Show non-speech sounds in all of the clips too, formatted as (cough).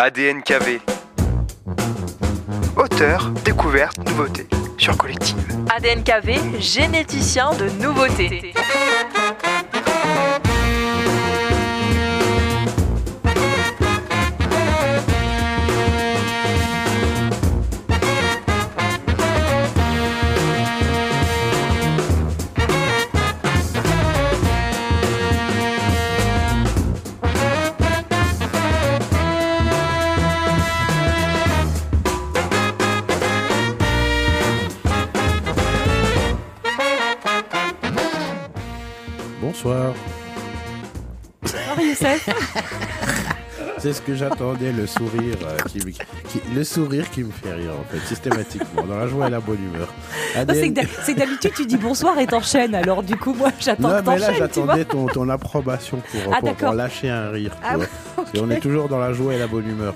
ADNKV. Auteur, découverte, nouveauté sur Collective. ADNKV, généticien de nouveautés. (laughs) C'est ce que j'attendais, le sourire, euh, qui, qui- le sourire qui me fait rire en fait, systématiquement, dans la joie et la bonne humeur. Non, C'est que d'hab- c'est que d'habitude tu dis bonsoir et t'enchaînes. Alors du coup moi j'attends Non, mais là t'enchaînes, tu vois. j'attendais ton, ton approbation pour, Ah, pour- pour d'accord. lâcher un rire. tu Ah, vois. (laughs) Parce qu'on est toujours dans la joie et la bonne humeur.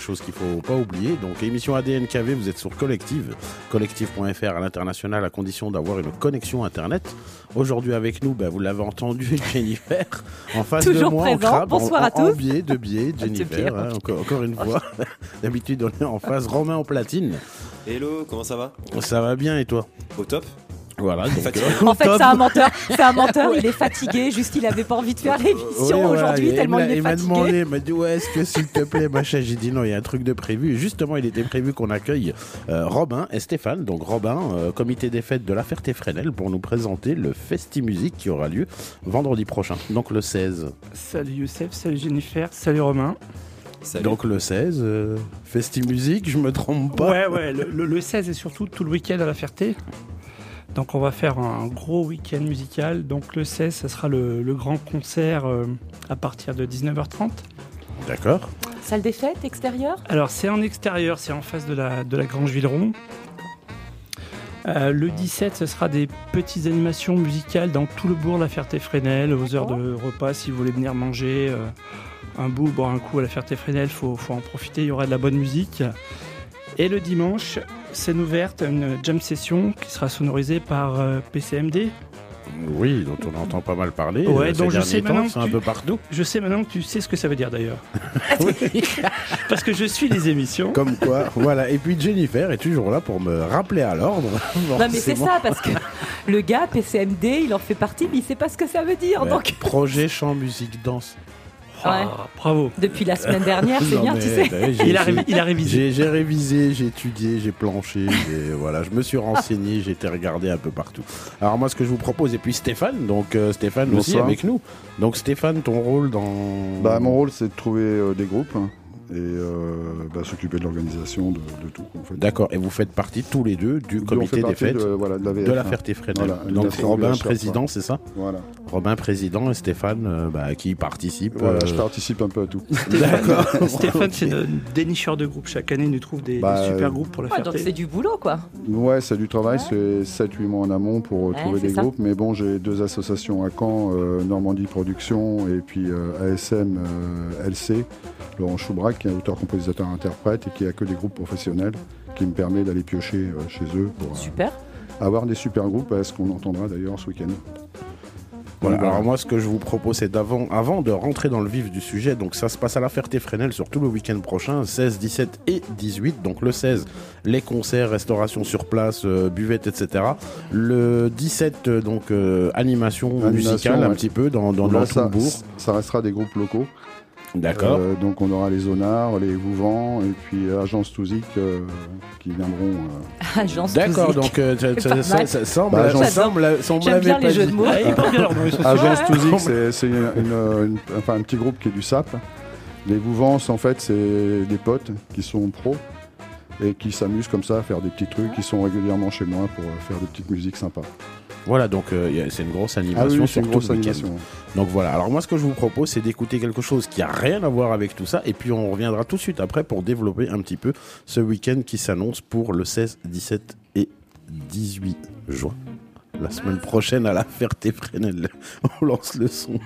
Chose qu'il faut pas oublier. Donc, émission ADNKV, vous êtes sur Collective. Collective.fr à l'international à condition d'avoir une connexion Internet. Aujourd'hui avec nous, ben, vous l'avez entendu, (laughs) Jennifer. En face de Toujours moi, en crabe, Bonsoir en, à en- en tous. biais, de biais, (laughs) Jennifer. hein, encore, encore une fois. (laughs) D'habitude, on est en face. Romain en platine. Hello, comment ça va? Ça va bien et toi? Au top Voilà. donc, Fatigué. euh, En fait c'est un menteur. C'est un menteur. (laughs) Il est fatigué. Juste il avait pas envie de faire l'émission aujourd'hui il tellement m'a- il est il m'a fatigué. demandé, il m'a dit ouais, est-ce que s'il te plaît, machin. J'ai dit non, il y a un truc de prévu. Justement, il était prévu qu'on accueille euh, Robin et Stéphane. Donc Robin, euh, comité des fêtes de la Ferté-Fresnel, pour nous présenter le Festi Musique qui aura lieu vendredi prochain, donc le 16. Salut Youssef, salut Jennifer, salut Romain. Salut. Donc le 16, euh, Festi Musique, je me trompe pas. Ouais, ouais, le, le- le 16 et surtout tout le week-end à la Ferté. Donc on va faire un gros week-end musical. Donc le 16, ce sera le, le grand concert euh, à partir de 19h30. D'accord. Salle des fêtes extérieure. Alors c'est en extérieur, c'est en face de la, de la Grange Villeron. Euh, le 17, ce sera des petites animations musicales dans tout le bourg de la Ferté-Fresnel, aux heures de repas, si vous voulez venir manger euh, un bout, boire un coup à la Ferté-Fresnel, il faut, faut en profiter, il y aura de la bonne musique. Et le dimanche, scène ouverte, une jam session qui sera sonorisée par euh, PCMD. Oui, dont on entend pas mal parler. Ouais, euh, donc ces je sais temps, maintenant c'est que un tu- peu partout. Je sais maintenant que tu sais ce que ça veut dire d'ailleurs. (laughs) (laughs) Parce que je suis les émissions. Comme quoi, voilà. Et puis Jennifer est toujours là pour me rappeler à l'ordre. (laughs) Non mais c'est ça parce que le gars PCMD il en fait partie mais il sait pas ce que ça veut dire. Ouais, Donc Projet chant, musique, danse. Ah, bravo. depuis la semaine dernière c'est bien mais, tu sais. Il a, il révisé. J'ai révisé, j'ai étudié, j'ai planché, j'ai- voilà, je me suis renseigné, j'ai été regardé un peu partout. Alors moi, ce que je vous propose, et puis Stéphane, donc euh, Stéphane aussi avec nous. Donc Stéphane, ton rôle dans... Bah, mon rôle, c'est de trouver euh, des groupes hein, et euh, bah, s'occuper de l'organisation de, de tout. En fait. D'accord, et vous fêtes partie tous les deux du comité des fêtes de, voilà, de la VF. de la. Ferté-Fresnel. Voilà, donc Robin, VH, président, c'est ça Voilà, Robin, président, et Stéphane, euh, bah, qui participe. Voilà, euh, je participe un peu à tout. (laughs) D'accord. Stéphane, c'est notre dénicheur de groupes. Chaque année, il nous trouve des, des Bah, super groupes pour la Ouais, donc Ferté. c'est du boulot quoi. Ouais, c'est du travail, c'est 7-8 mois en amont pour Ouais, trouver des ça. groupes. Mais bon, j'ai deux associations à Caen, euh, Normandie Production et puis euh, ASM euh, LC, Laurent Choubrac, qui est auteur, compositeur, interprète et qui a que des groupes professionnels, qui me permet d'aller piocher euh, chez eux pour euh, Super. avoir des super groupes, euh, ce qu'on entendra d'ailleurs ce week-end. Voilà, Voilà. alors moi ce que je vous propose c'est d'avant avant de rentrer dans le vif du sujet, donc ça se passe à la Ferté-Fresnel sur tout le week-end prochain, 16, 17 et 18. Donc le 16, les concerts, restauration sur place, euh, buvette, etc. Le 17, euh, donc euh, animation, Animation, musicale un petit peu dans, dans, dans ça, le bourg. ça restera des groupes locaux. D'accord. Euh, donc on aura les Zonards, les Vouvants et puis euh, Agence Touzic euh, qui viendront. euh, (laughs) Agence D'accord, donc euh, ça- C'est ça, pas ça- mal. ça semble, Bah, ça semble, l'avait pas dit. Agence c'est un petit groupe qui est du SAP. Les Vouvants, en fait, c'est des potes qui sont pros et qui s'amusent comme ça à faire des petits trucs, qui sont régulièrement chez moi pour euh, faire des petites musiques sympas. Voilà, donc euh, c'est une grosse Ah animation oui, sur c'est une grosse animation. Donc voilà, alors moi ce que je vous propose c'est d'écouter quelque chose qui a rien à voir avec tout ça et puis on reviendra tout de suite après pour développer un petit peu ce week-end qui s'annonce pour le 16, 17 et 18 juin. La semaine prochaine à la Ferté-Fresnel. (laughs) On lance le son.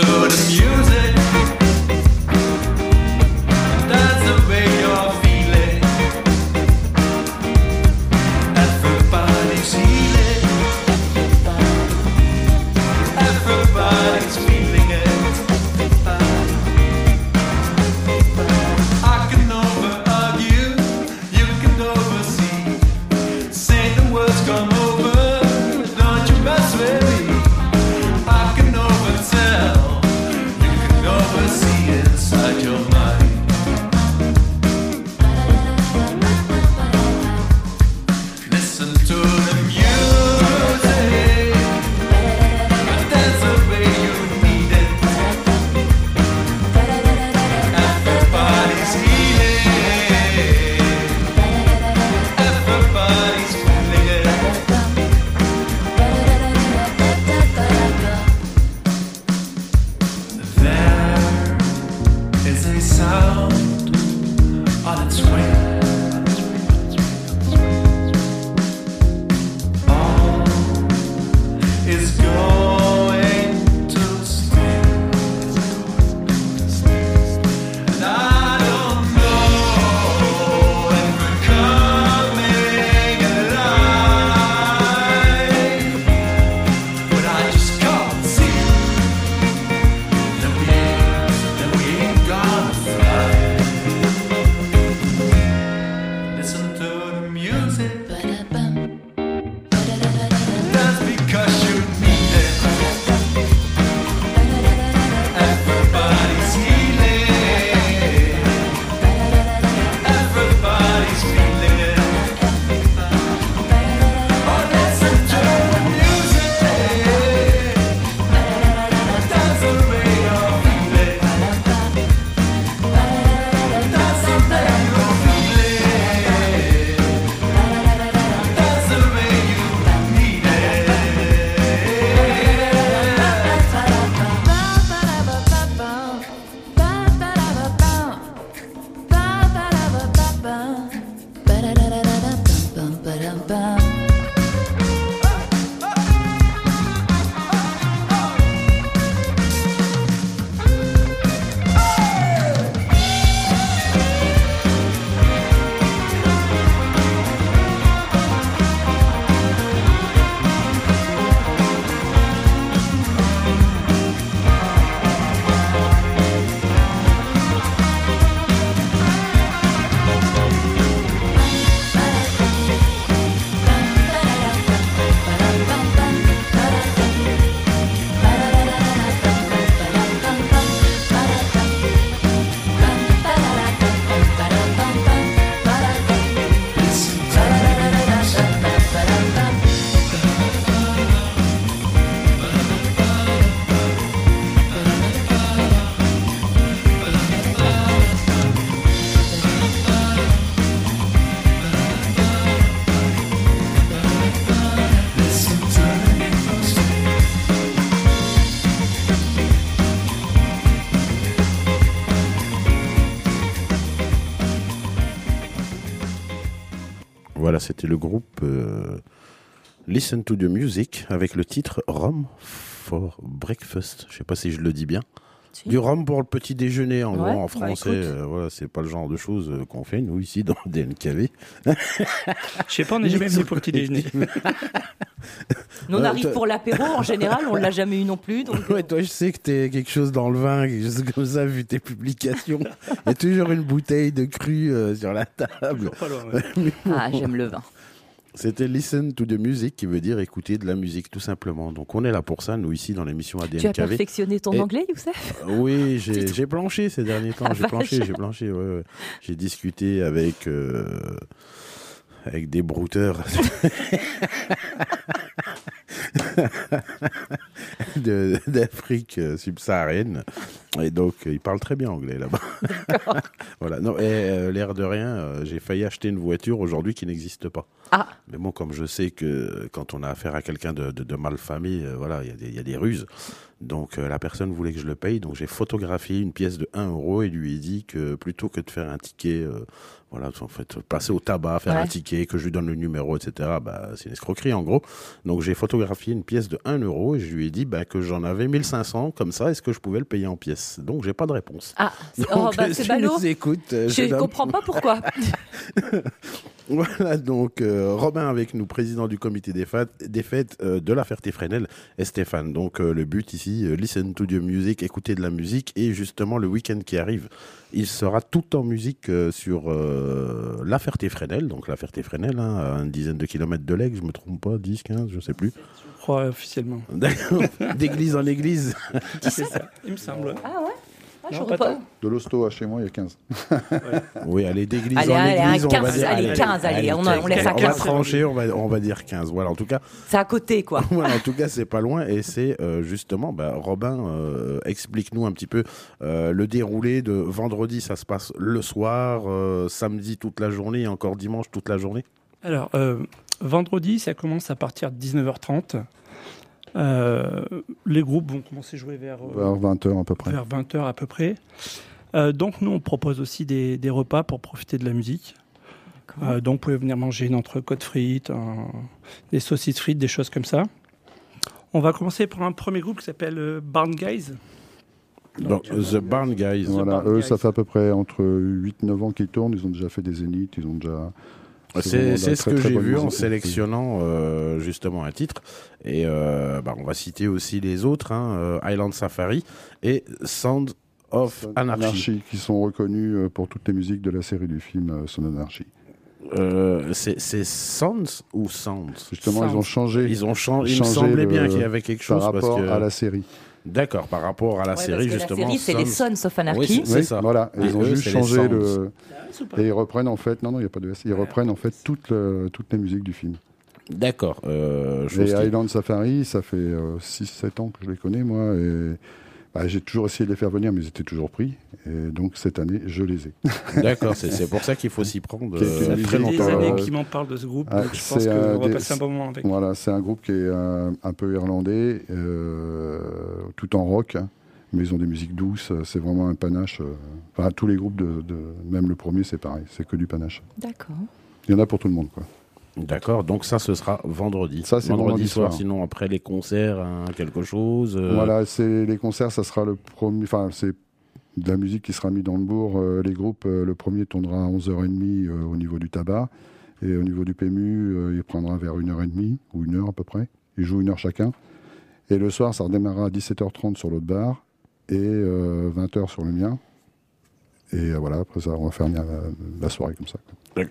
To the music. C'était le groupe euh, Listen to the Music avec le titre Rome for Breakfast. Je sais pas si je le dis bien. Du rhum pour le petit déjeuner, en Ouais, gros, en bah, français. euh, voilà, c'est pas le genre de choses euh, qu'on fait, nous, ici, (laughs) dans DNKV. Je sais pas, on n'est jamais venu pour le petit déjeuner. Nous, on Ouais, arrive pour l'apéro, en général, on l'a jamais eu non plus. Donc, euh, Ouais, toi, je sais que t'es quelque chose dans le vin, quelque chose comme ça, vu tes publications. Il y a toujours une bouteille de cru euh, sur la table. Toujours pas loin, ouais. (laughs) ah, j'aime le vin. C'était Listen to the Music, qui veut dire écouter de la musique, tout simplement. Donc, on est là pour ça, nous, ici, dans l'émission Tu as ADNKV. perfectionné ton Et- anglais, Youssef? Oui, (laughs) j'ai j'ai planché ces derniers temps. Ah, J'ai planché, j'ai planché. ouais, ouais. J'ai discuté avec euh, avec des brouteurs (laughs) (laughs) d'Afrique euh, subsaharienne. Et donc, euh, ils parlent très bien anglais là-bas. (laughs) voilà. Non, et euh, l'air de rien, euh, j'ai failli acheter une voiture aujourd'hui qui n'existe pas. Ah, Mais bon, comme je sais que quand on a affaire à quelqu'un de, de, de malfamé, euh, voilà, il y, a des- il y a des ruses. Donc la personne voulait que je le paye, donc j'ai photographié une pièce de 1 euro et lui ai dit que plutôt que de faire un ticket, voilà, en fait, passer au tabac, faire Ouais. un ticket, que je lui donne le numéro, etc., bah, c'est une escroquerie en gros. Donc j'ai photographié une pièce de 1 euro et je lui ai dit bah, que j'en avais 1500, comme ça, est-ce que je pouvais le payer en pièces? Donc j'ai pas de réponse. ah c'est- oh, bah, (laughs) si ballot. écoute, euh, Je homme, comprends pas pourquoi. (laughs) (laughs) Voilà donc euh, Robin avec nous, président du comité des, fêtes- des fêtes euh, de la Ferté-Fresnel et Stéphane. Donc euh, le but ici, euh, listen to the music, écouter de la musique et justement le week-end qui arrive, il sera tout en musique euh, sur euh, la Ferté-Fresnel, donc la Ferté-Fresnel, hein, à une dizaine de kilomètres de l'Aigle, je me trompe pas, 10, 15, je sais plus. Je crois officiellement. (laughs) D'église en église. (laughs) C'est ça, il me semble. Ah ouais? Ah, je Non, pas. De l'hosto à chez moi, il y a 15. (laughs) Oui, allez, d'église Allez, en allez, église, un on va 15, dire. allez, 15, allez, on a- on laisse à on va 15. trancher, on va, on va dire 15. Voilà, en tout cas, C'est à côté, quoi. (laughs) Voilà, en tout cas, c'est pas loin et c'est euh, justement, bah, Robin, euh, explique-nous un petit peu euh, le déroulé de vendredi. Ça se passe le soir, euh, samedi toute la journée et encore dimanche toute la journée? Alors, euh, vendredi, ça commence à partir de 19h30. Euh, les groupes vont commencer à jouer vers, euh, Vers 20h à peu près. vers 20h à peu près. Euh, donc, nous, on propose aussi des, des repas pour profiter de la musique. Euh, donc, vous pouvez venir manger une entrecôte frites, un- des saucisses frites, des choses comme ça. On va commencer par un premier groupe qui s'appelle euh, Barn Guys. Donc, The Barn Guys. Voilà, Barn eux, Guys. ça fait à peu près entre 8-9 ans qu'ils tournent. Ils ont déjà fait des zéniths, ils ont déjà. Vraiment C'est ce très, que j'ai vu en sélectionnant euh, justement un titre. Et euh, bah, on va citer aussi les autres hein, euh, Island Safari et Sound of Anarchy. Anarchy, qui sont reconnus pour toutes les musiques de la série du film Son Anarchy. Euh, c'est Sounds ou Sounds? Justement, ils ont changé Ils ont changé. Il me semblait le- bien qu'il y avait quelque chose par parce rapport que. à la série. D'accord, par rapport à la Ouais, série parce que justement. La série, c'est les Sons- Sons of Oui, Anarchy. c'est Oui, ça. Voilà, Et ils ont eux, juste c'est changé le. Et ils reprennent en fait, non, non, il n'y a pas de S. Ils reprennent en fait toute, le- toute la musique du film. D'accord. Euh, qui- Highland Safari, ça fait 6-7 ans que je les connais, moi. Et bah, j'ai toujours essayé de les faire venir, mais ils étaient toujours pris. Et donc cette année, je les ai. (laughs) D'accord, c'est pour ça qu'il faut s'y prendre Qui- qui euh, des années qui m'en parlent de ce groupe, ah, donc je pense c'est, qu'on va des- passer un bon moment avec. Voilà, c'est un groupe qui est euh, un peu irlandais, euh, tout en rock, hein, mais ils ont des musiques douces. C'est vraiment un panache. euh, Enfin, tous les groupes, de, de- même le premier, c'est pareil, c'est que du panache. D'accord. Il y en a pour tout le monde, quoi. D'accord, donc ça ce sera vendredi. Ça, c'est vendredi, vendredi soir, soir. sinon après les concerts, hein, quelque chose. euh, Voilà, c'est les concerts, ça sera le premier. Enfin, c'est de la musique qui sera mise dans le bourg. euh, les groupes, euh, le premier tournera à 11h30 euh, au niveau du tabac. Et au niveau du PMU, il prendra vers 1h30 ou 1h à peu près. Ils jouent une heure chacun. Et le soir, ça redémarrera à 17h30 sur l'autre bar et euh, 20h sur le mien. Et euh, voilà, après ça, on va faire la, la soirée comme ça.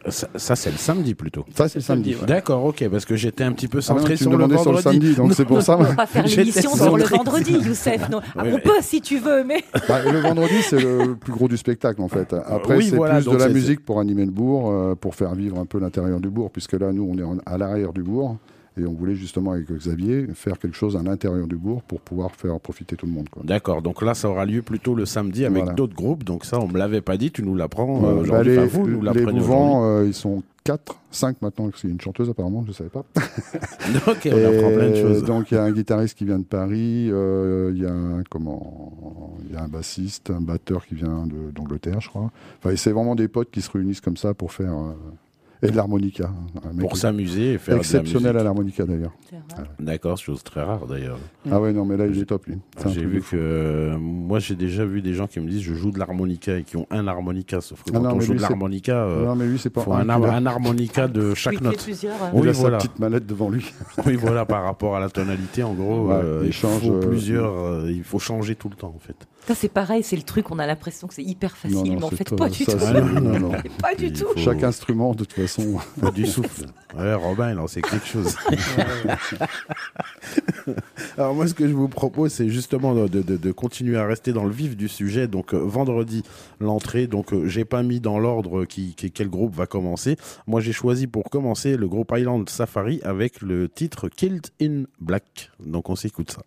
Ça, ça, c'est le samedi plutôt. Ça, c'est le samedi. ouais. D'accord, ok, parce que j'étais un petit peu Ah non, centré tu sur me le demandais sur le samedi, donc c'est pour ça. On va pas faire l'émission sur le centré. vendredi, Youssef. Non. Ah, Oui, on mais- peut si tu veux, mais. Bah, le vendredi, c'est le plus gros du spectacle, en fait. Après, Oui, c'est voilà, plus de la musique pour animer le bourg, euh, pour faire vivre un peu l'intérieur du bourg, puisque là, nous, on est en- à l'arrière du bourg. Et on voulait justement, avec Xavier, faire quelque chose à l'intérieur du bourg pour pouvoir faire profiter tout le monde. D'accord, donc là ça aura lieu plutôt le samedi avec Voilà. d'autres groupes, donc ça on me l'avait pas dit, tu nous l'apprends euh. Bah, aujourd'hui, les Enfin, vous nous les aujourd'hui. mouvants, euh, ils sont 4, 5 maintenant, parce qu'il y a une chanteuse apparemment, je ne savais pas. (laughs) ok, on apprend plein de choses. Donc il y a un guitariste qui vient de Paris, euh, il y a un comment, il y a un bassiste, un batteur qui vient d'Angleterre, je crois. Enfin, c'est vraiment des potes qui se réunissent comme ça pour faire euh, et de l'harmonica. Pour s'amuser et faire de la exceptionnel à l'harmonica d'ailleurs. D'accord, chose très rare d'ailleurs. Ah ouais non mais là il est top lui. J'ai vu que euh, moi j'ai déjà vu des gens qui me disent je joue de l'harmonica et qui ont un harmonica, sauf que Ah quand non, on joue lui, de l'harmonica, euh, Non mais lui c'est pas faut un, un, il a- un harmonica de chaque Il note. plusieurs. il Oui, a voilà. sa petite mallette devant lui. (laughs) Oui, voilà, par rapport à la tonalité, en gros, Ouais, euh, il il, change, faut euh, plusieurs, euh, il faut changer tout le temps en fait. Ça, c'est pareil, c'est le truc, on a l'impression que c'est hyper facile, Non, non, mais en fait, pas- du ça, tout. (laughs) non, pas du tout. faut- Chaque instrument de toute façon. faut (laughs) du souffle. Ouais, Robin, il en sait quelque chose. (laughs) Alors moi, ce que je vous propose, c'est justement de, de- de continuer à rester dans le vif du sujet. Donc euh, vendredi, l'entrée. Donc euh, j'ai pas mis dans l'ordre qui, qui- quel groupe va commencer. Moi, j'ai choisi pour commencer le groupe Island Safari avec le titre Killed in Black. Donc on s'écoute ça.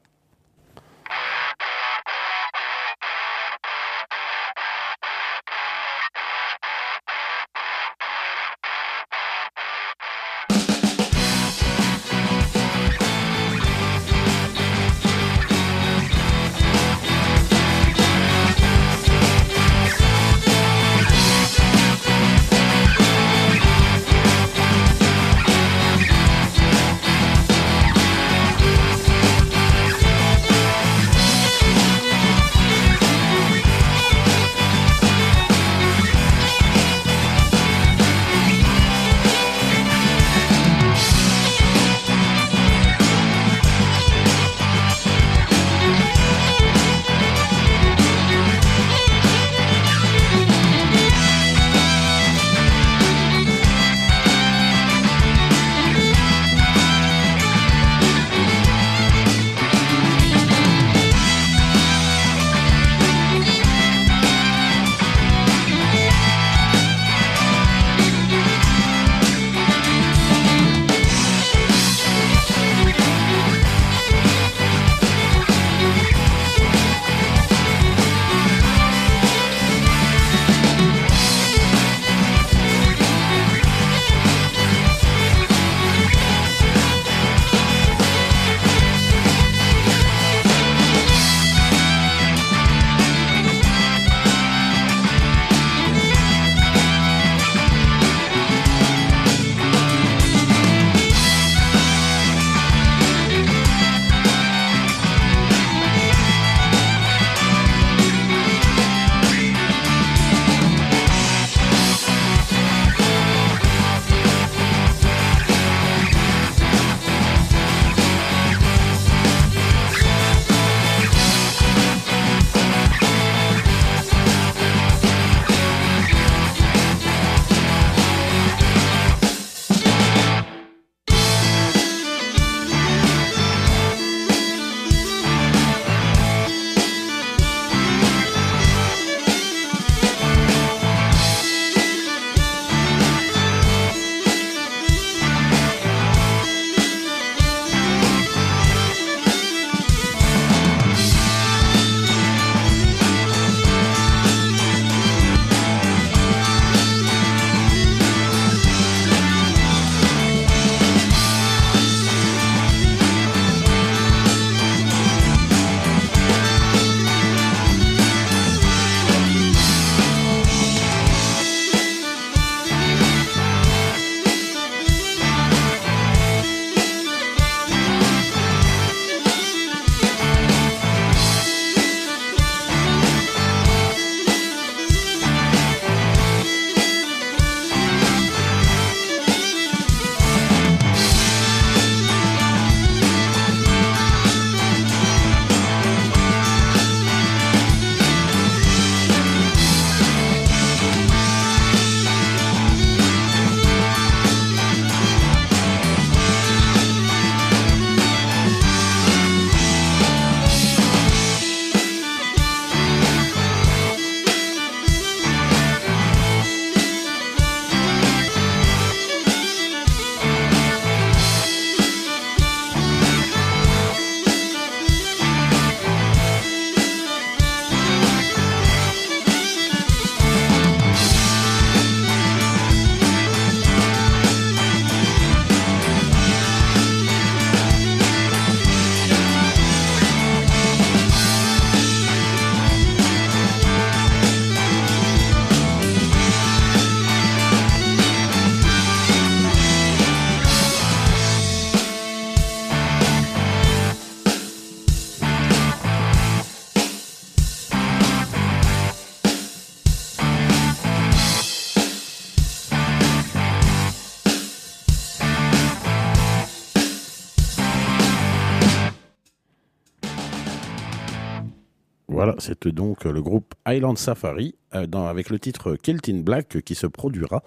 C'est donc euh, le groupe Island Safari euh, dans- avec le titre Keltin Black euh, qui se produira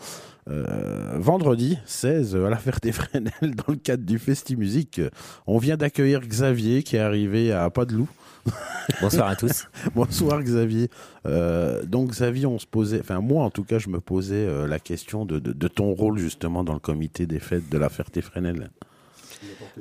euh, vendredi 16 à la Ferté-Fresnel (laughs) dans le cadre du Festi Musique. On vient d'accueillir Xavier qui est arrivé à Pas de Loup. (laughs) Bonsoir à tous. Bonsoir Xavier. Euh, donc Xavier, on se posait, enfin moi en tout cas, je me posais euh, la question de, de- de ton rôle justement dans le comité des fêtes de la Ferté-Fresnel.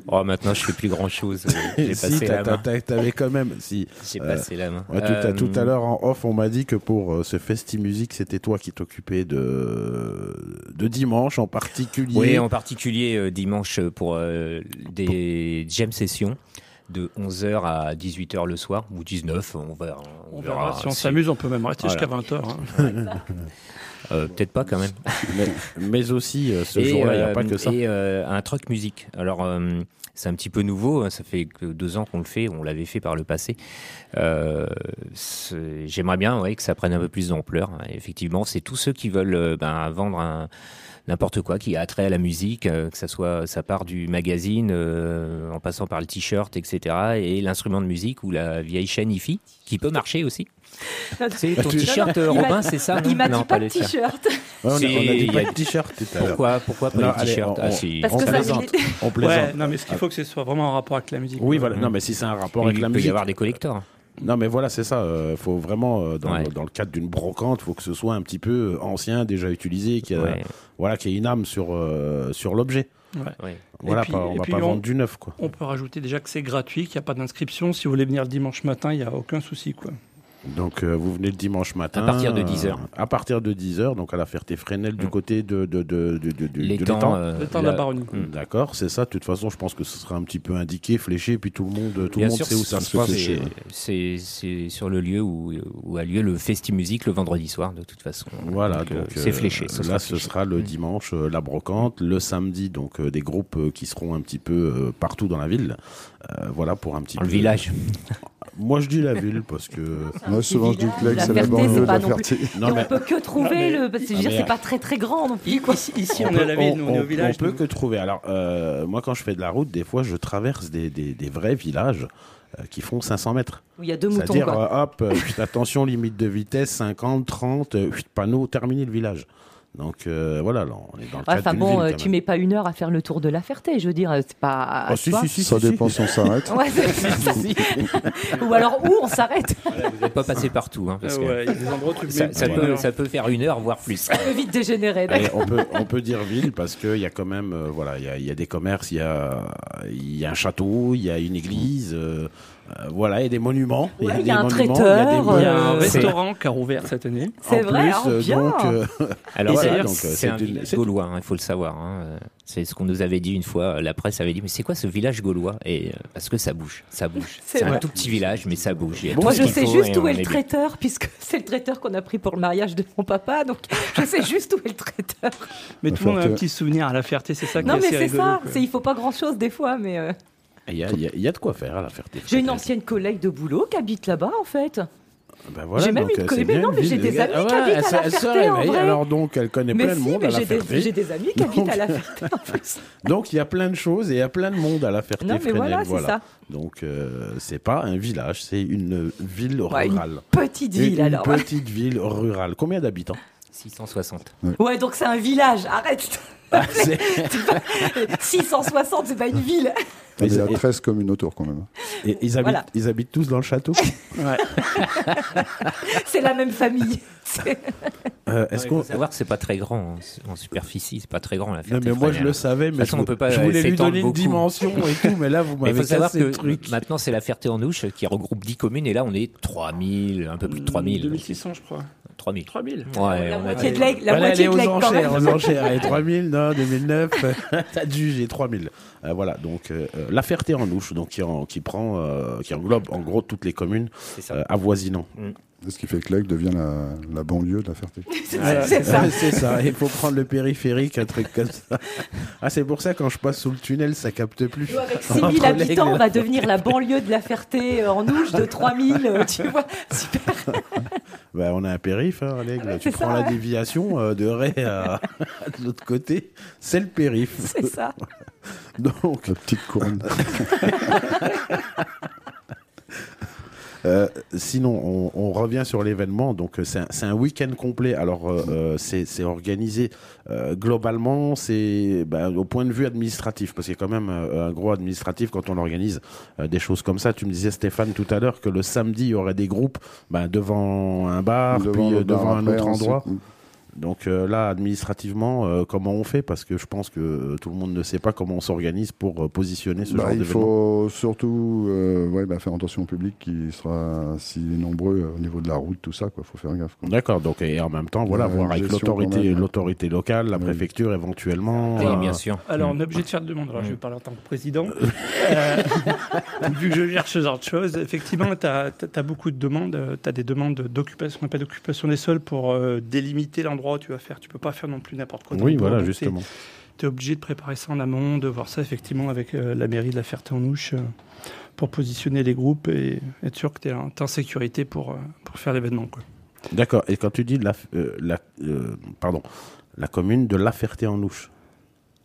Oh, maintenant, je fais plus grand chose. (laughs) J'ai si, passé la main. t'avais quand même, si. J'ai Euh, passé la main. Ouais, tout, à, Euh, tout à l'heure en off, on m'a dit que pour euh, ce Festi Musique, c'était toi qui t'occupais de, de dimanche en particulier. Oui, en particulier euh, dimanche euh, pour euh, des jam sessions de 11h à 18h le soir, ou 19, on verra. On verra. Si on s'amuse, on peut même rester Voilà. jusqu'à 20h. hein. (laughs) Euh, Peut-être pas quand même. (laughs) mais, mais aussi, euh, ce jour-là, il n'y a euh, pas que ça. Et euh, un truc musique. Alors, c'est un petit peu nouveau. hein, Ça fait que deux ans qu'on le fait. On l'avait fait par le passé. Euh, J'aimerais bien ouais, que ça prenne un peu plus d'ampleur. Effectivement, c'est tous ceux qui veulent ben, vendre un n'importe quoi qui a trait à la musique, euh, que ça soit ça part du magazine, euh, en passant par le t-shirt, etc. Et l'instrument de musique ou la vieille chaîne IFI, qui peut marcher aussi. (laughs) C'est ton t-shirt, euh, Il Robin, c'est ça Il non m'a Non, dit pas de le tien. t-shirt. Ouais, on, a, on dit il y pas a- de t-shirt tout à l'heure. Pourquoi, pourquoi pas Non, t-shirts on- Ah, si. Parce on que ça, plaisante. On plaisante. Ouais, non, mais ce qu'il faut que ce soit vraiment en rapport avec la musique. Oui, voilà. Non, mais si c'est un rapport avec il la peut musique. y avoir des collecteurs. Non, mais voilà, c'est ça. euh, faut vraiment, euh, dans, Ouais. le, dans le cadre d'une brocante, faut que ce soit un petit peu ancien, déjà utilisé, qui a, Ouais, voilà, qui ait une âme sur, euh, sur l'objet. ouais. Voilà, puis- pas- on va pas on- vendre du neuf, quoi. On peut rajouter déjà que c'est gratuit, qu'il n'y a pas d'inscription. Si vous voulez venir le dimanche matin, il n'y a aucun souci. Quoi. Donc euh, vous venez le dimanche matin. À partir de 10 heures. euh, à partir de 10h, donc à la Ferté-Fresnel du Mm. côté de, de, de, de, de- de L'étang, l'étang. euh, de la- la baronnie. Mm. D'accord, c'est ça. De toute façon, je pense que ce sera un petit peu indiqué, fléché, puis tout le monde, tout Bien le monde sûr, sait où ça se c'est- passe. c'est- sur le lieu où, où a lieu le Festi Musique le vendredi soir, de toute façon. Voilà, Donc, c'est euh, fléché. ce là, sera ce sera le Mm. dimanche euh, la brocante, le samedi donc euh, des groupes qui seront un petit peu euh, partout dans la ville. Euh, voilà pour un petit Dans le village. (laughs) Moi, je dis la ville parce que Moi, souvent, je dis que c'est la banlieue c'est de pas la non plus- Ferté. non mais on peut que trouver mais- le. Parce que je veux Ah, dire, c'est pas très très grand non plus. quoi. Ici, ici, on, on est à peut- la ville, nous, on est au village. on peut que trouver. Alors, euh, moi, quand je fais de la route, des fois, je traverse des, des- des vrais villages euh, qui font 500 mètres. Il y a deux moutons. C'est-à-dire, quoi. euh, hop, (laughs) attention, limite de vitesse, 50, 30, euh, chut, panneau, terminé le village. Donc, euh, voilà, là, on est dans le cadre Enfin bon, ville, euh, tu même. mets pas une heure à faire le tour de la Ferté. Je veux dire, c'est pas. Ah, si, tu vois. si, si, Ça si, si. dépend si on s'arrête. (laughs) Ouais, ça. (laughs) Ou alors où on s'arrête Vous n'êtes pas passé partout. hein, parce Ah que y a des endroits où tu ça, ça peut, ça peut faire une heure, voire plus. Ça peut vite dégénérer. Allez, on, peut, on peut dire ville parce qu'il y a quand même, euh, voilà, il y a, il y a des commerces, il y a, il y a un château, il y a une église, euh, euh, voilà, il y a des monuments. Ouais, il y a un traiteur, des Il y a un Euh, restaurant qui a rouvert cette année. C'est En vrai, plus, euh, bien. donc, euh, (laughs) Alors, c'est- voilà, euh, un une- gaulois, hein, il faut le savoir. hein. C'est ce qu'on nous avait dit une fois. La presse avait dit Mais c'est quoi ce village gaulois? Et euh, parce que ça bouge, ça bouge. (laughs) C'est un tout petit village, mais ça bouge. Bon, Moi, je sais juste où est le traiteur, puisque (laughs) c'est le traiteur qu'on a pris pour le mariage de mon papa. Donc, je sais juste où est le traiteur. Mais tout le monde a un petit souvenir à la Ferté, c'est ça qui Non, est mais assez c'est rigolo. ça. Il faut pas grand-chose des fois, mais euh, il y, a, y y de quoi faire à la Ferté. j'ai une ancienne collègue de boulot qui habite là-bas, en fait. Ben voilà, J'ai même donc, une euh, collègue- mais non, mais j'ai des amis Ah qui ouais, habitent elle à la elle se Ferté, en réveille, vrai. alors donc elle connaît Mais plein de si, monde mais à la j'ai des, Ferté. j'ai des amis qui habitent à la Ferté, en (laughs) plus. Donc il y a plein de choses et il y a plein de monde à la Ferté. Non, mais voilà, ça. Donc euh, c'est pas un village, c'est une ville Ouais, une rurale. Petite ville, une alors. ouais. petite ville rurale. Combien d'habitants? 660. Ouais, donc c'est un village. Arrête. Ah, c'est- (laughs) 660, c'est pas une ville. Il y a Et- 13 communes autour quand même. Et ils, habitent, Voilà. ils habitent tous dans le château. Ouais. (laughs) C'est la même famille. C'est- (laughs) Euh, Il Est-ce qu'on savoir que c'est pas très grand en, en superficie, c'est pas très grand la Non, Ferté mais moi je le savais, mais façon, je, on peut pas, je voulais lui donner une dimension et tout, mais là vous m'avez faut savoir cassé le que truc. maintenant c'est la Ferté-en-Ouche qui regroupe 10 communes et là on est 3000, un peu plus de 3000. 2600, je crois. 3000. 3000. Ouais, La on a moitié fait- de l'aigle, la Voilà, moitié elle de l'aigle aux quand enchères, même. aux enchères. Allez, 3000, non, 2009, (laughs) t'as dû, j'ai 3000. Euh, voilà, donc euh, euh, la Ferté en Ouche, donc qui, en- qui prend, euh, qui englobe en gros toutes les communes C'est ça. euh, avoisinant. Ce qui fait que l'Aigle devient la, la banlieue de la Ferté. (laughs) C'est c'est ça. Ouais, c'est ça, il faut prendre le périphérique, un truc comme ça. Ah, c'est pour ça quand je passe sous le tunnel, ça capte plus. Nous, avec 6000 Entre habitants, on va devenir la banlieue de la Ferté en ouche de 3000, euh, tu vois. Super. (laughs) Bah, on a un périph, hein, l'aigle. Ouais, tu prends ça, la ouais. déviation euh, de Ray à, (laughs) de l'autre côté, c'est le périph. C'est ça. (laughs) Donc, La petite couronne. (laughs) Euh, sinon, on, on revient sur l'événement. Donc, euh, c'est un, week-end complet. Alors, euh, c'est organisé euh, globalement, c'est bah, au point de vue administratif, parce qu'il y a quand même un gros administratif quand on organise des choses comme ça. Tu me disais, Stéphane, tout à l'heure, que le samedi, il y aurait des groupes bah, devant un bar, Devant puis bar devant un après, autre ensuite. Donc euh, là, administrativement, euh, comment on fait? Parce que je pense que euh, tout le monde ne sait pas comment on s'organise pour euh, positionner ce Bah, genre il d'événement. faut surtout euh, ouais, bah, faire attention au public qui sera si nombreux euh, au niveau de la route, tout ça. Il faut faire gaffe. D'accord, donc et en même temps, voilà, voir avec l'autorité, l'autorité locale, la Oui. préfecture éventuellement. Oui, euh, bien sûr. Alors, Mm. on est obligé de faire de demande. Alors, je vais parler en tant que président. Euh, (laughs) vu que je gère ce genre de choses, effectivement, tu as, beaucoup de demandes. Tu as des demandes d'occupation, appelle d'occupation des sols pour euh, délimiter l'endroit où tu vas faire. Tu peux pas faire non plus n'importe quoi. dans Oui, voilà, justement. Tu es obligé de préparer ça en amont, de voir ça effectivement avec euh, la mairie de la Ferté-en-Ouche euh, pour positionner les groupes et être sûr que tu es, en sécurité pour, euh, pour faire l'événement. quoi. D'accord. Et quand tu dis la, la, pardon, la commune de La Ferté-en-Ouche,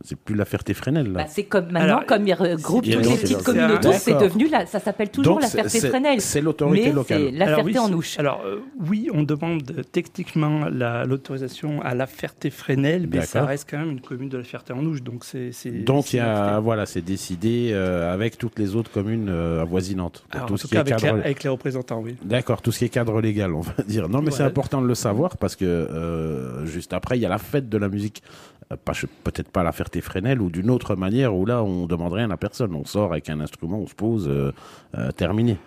c'est plus La Ferté-Fresnel là. Bah, c'est comme maintenant, Alors, comme ils regroupent toutes donc- les petites c'est communautés, un- c'est devenu là, ça s'appelle toujours Donc, la c'est- c'est- Ferté-Fresnel. C'est l'autorité Mais locale. c'est la Alors, oui, Ferté-en-Ouche. c'est- Alors euh, oui, on demande techniquement la- l'autorisation à la Ferté-Fresnel, mais ça reste quand même une commune de la Ferté-en-Ouche, donc c'est. c'est- Donc c'est il y a, voilà, c'est décidé euh, avec toutes les autres communes euh, avoisinantes. Pour Alors, tout en ce tout qui cas, est avec, cadre. la- avec les représentants, oui. D'accord, tout ce qui est cadre légal, on va (laughs) dire. Non, mais c'est important de le savoir parce que euh, juste après, il y a la fête de la musique. Euh, pas- Peut-être pas la Ferté-Fresnel ou d'une autre manière où là, on demande rien à personne. On sort avec un instrument, on se pose, euh, euh, terminé.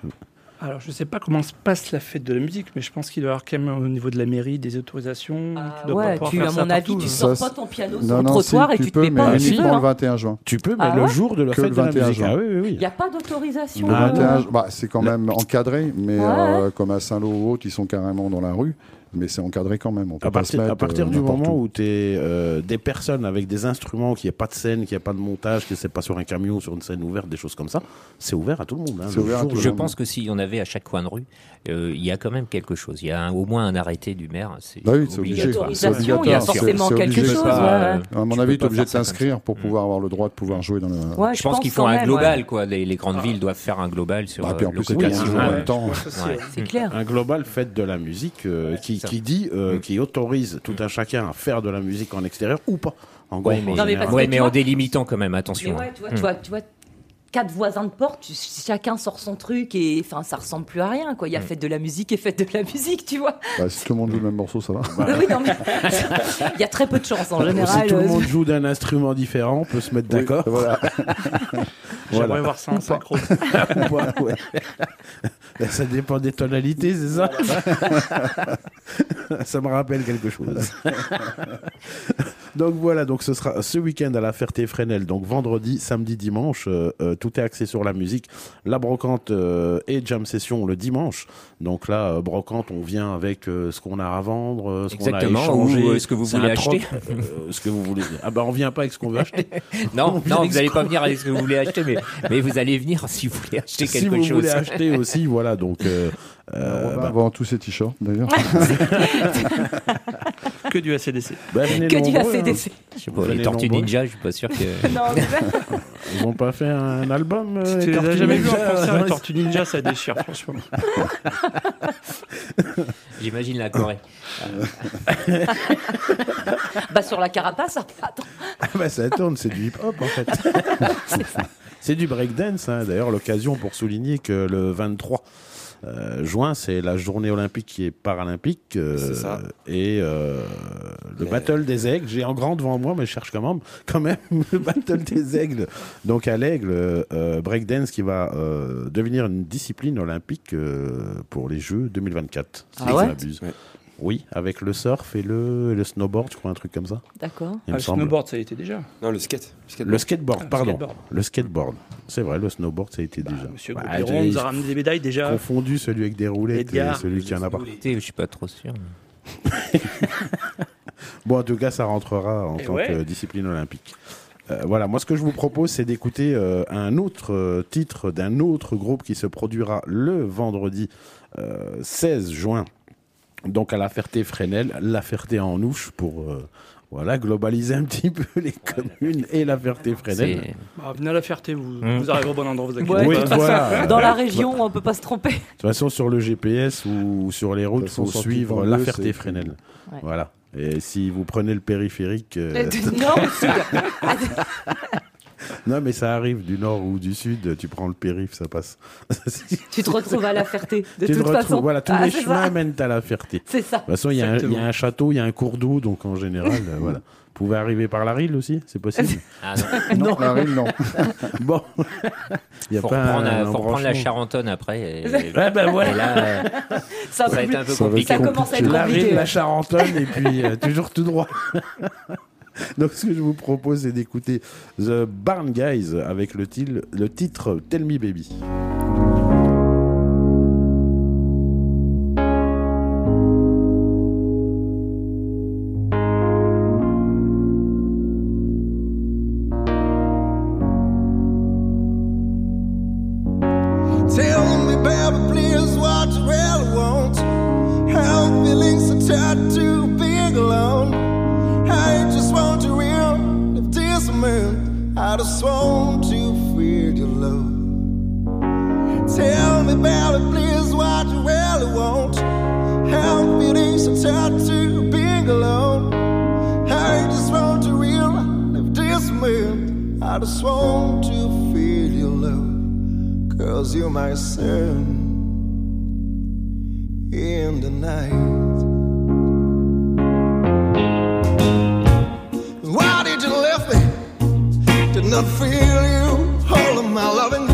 Alors, je ne sais pas comment se passe la fête de la musique, mais je pense qu'il doit y avoir quand même au niveau de la mairie des autorisations. Ah tu dois pas ouais, pouvoir tu, faire à ça mon avis, partout, tu hein. sors Ça, pas ton piano Non, sur le non, trottoir si, et tu te peux, mets mais pas uniquement le hein. 21 juin. Tu peux, mais Ah le ouais jour de la Que fête le de la 21 musique. juin. Ah oui, oui, oui. Il n'y a pas d'autorisation. Le Ah, euh, 21 juin, bah, c'est quand même encadré, mais Ouais. euh, comme à Saint-Lô ou autre, ils sont carrément dans la rue, mais c'est encadré quand même. On peut À pas se partir, mettre, à partir euh, du moment où. où tu es des personnes avec des instruments, qu'il n'y ait pas de scène, qu'il n'y ait pas de montage, que c'est pas sur un camion, sur une scène ouverte, des choses comme ça, c'est ouvert à tout le monde. hein. C'est Le ouvert à jour tout de- le Je monde. pense que s'il y en avait à chaque coin de rue, euh, il y a quand même quelque chose. Il y a un- au moins un arrêté du maire. C'est Bah oui, c'est obligé. L'autorisation, C'est il y a obligatoire, forcément quelque obligé. chose. pas, ouais, euh. À mon Tu avis, tu es obligé de s'inscrire pour pouvoir avoir le droit de pouvoir jouer dans le. Ouais, Je pense qu'il faut un global, quoi. Les, grandes villes doivent faire un global sur Ah, puis en euh, plus, c'est l'occupation. ça, c'est- clair. un global fête de la musique euh, qui. Qui dit, euh, Mm. qui autorise tout un chacun à faire de la musique en extérieur ou pas. En gros, Ouais, mais, en Non, mais ouais, mais en délimitant quand même, Mais attention. ouais, hein. tu vois, Mm. tu vois, tu vois, quatre voisins de porte, chacun sort son truc et enfin ça ressemble plus à rien quoi. Il y a Mm. fête de la musique et fête de la musique, tu vois. Bah, si tout le monde joue le même morceau, ça va. (laughs) Oui, non, mais (laughs) il y a très peu de chance en général. si tout le monde joue d'un instrument différent, on peut se mettre d'accord. Oui, voilà. (laughs) J'aimerais Voilà. voir ça en synchro. Ouais. Ça dépend des tonalités, c'est ça? Ça me rappelle quelque chose. Donc voilà, donc ce sera ce week-end à la Ferté-Fresnel, donc vendredi, samedi, dimanche. euh, euh, tout est axé sur la musique. La brocante euh, et jam session le dimanche. Donc là, euh, brocante, on vient avec euh, ce qu'on a à vendre, ce qu'on a échangé. ou, euh, ce que vous voulez acheter. euh, ce que vous voulez. Ah bah on vient pas avec ce qu'on veut acheter. (laughs) Non, (laughs) non, vous n'allez pas venir avec ce que vous voulez acheter, mais, mais vous allez venir si vous voulez acheter si quelque vous chose. voulez acheter (laughs) aussi, voilà. Donc euh, euh, On va bah, avoir tous ces t-shirts, d'ailleurs. Que du ACDC. bah, que du hein. ACDC. Je sais pas, Vous les Tortues nombreux. Ninja, je suis pas sûr que. (laughs) Non, mais- (laughs) Ils ont pas fait un album euh, Si tu les les as jamais vus en Ninja, concert, euh, les Tortues Ninja, ça déchire, (laughs) franchement. J'imagine la Corée. bah sur la carapace, attends. Ah bah, ça tourne, c'est du hip-hop en fait. c'est du breakdance. Hein. D'ailleurs, l'occasion pour souligner que le 23 euh, juin, c'est la journée olympique qui est paralympique. euh, C'est ça. Et euh, le Mais- Battle des Aigles, j'ai en grand devant moi, mais je cherche quand même, quand même (laughs) le Battle des Aigles. Donc à l'Aigle, euh, breakdance qui va euh, devenir une discipline olympique euh, pour les Jeux 2024. Si Ah je ouais? m'abuse. Ouais. Oui, avec le surf et le, et le snowboard, je crois, un truc comme ça. D'accord. Ah, le semble. snowboard, ça a été déjà. Non, le skate. Le skateboard. Le skateboard, Ah, pardon. skateboard. Le skateboard. C'est vrai, le snowboard, ça a été Bah, déjà. Monsieur Bah, nous a ramené des médailles déjà. confondu celui avec des roulettes Edgar. et celui qui en a pas. Je suis pas trop sûr. (laughs) Bon, en tout cas, ça rentrera en Et tant ouais. que discipline olympique. Euh, voilà, moi ce que je vous propose, c'est d'écouter euh, un autre euh, titre d'un autre groupe qui se produira le vendredi euh, 16 juin, donc à la Ferté-Fresnel, la Ferté en Ouche pour euh, Voilà, globaliser un petit peu les communes et la Ferté-Fresnel. Bah, venez à la Ferté, vous, vous arrivez au bon endroit, vous inquiétez Ouais, Oui, de pas. toute façon, voilà. dans la région, on peut pas se tromper. De toute façon, sur le GPS ou sur les routes, il faut suivre la Ferté-Fresnel. Ouais. Voilà. Et si vous prenez le périphérique, euh, non. (laughs) non mais ça arrive du nord ou du sud, tu prends le périph, ça passe. (laughs) tu te retrouves à la Ferté. De tu te toute façon. voilà, tous Ah, les c'est chemins ça. mènent à la Ferté. (laughs) C'est ça. De toute façon, il y, a un- il y a Exactement. un château, il y a un cours d'eau, donc en général, euh, voilà. (laughs) Vous pouvez arriver par la Rille aussi, c'est possible. Ah non, Non, la Rille, non. bon, il faut pas reprendre, un faut reprendre la. Charentonne après. Et, Ouais, ben voilà. et là, euh, Ça, ça va être un peu Ça compliqué. ça commence à être La compliqué. Rille, la. Charentonne, et puis euh, toujours tout droit. (laughs) Donc, ce que je vous propose, c'est d'écouter The Barn Guys avec le, titre Tell Me Baby. Tell me, baby, please, what you really want. How feeling so tired to being alone. I just want to relive this moment. I just want to feel your love. Cause you're my sun in the night. Why did you leave me? Did not feel you, my loving.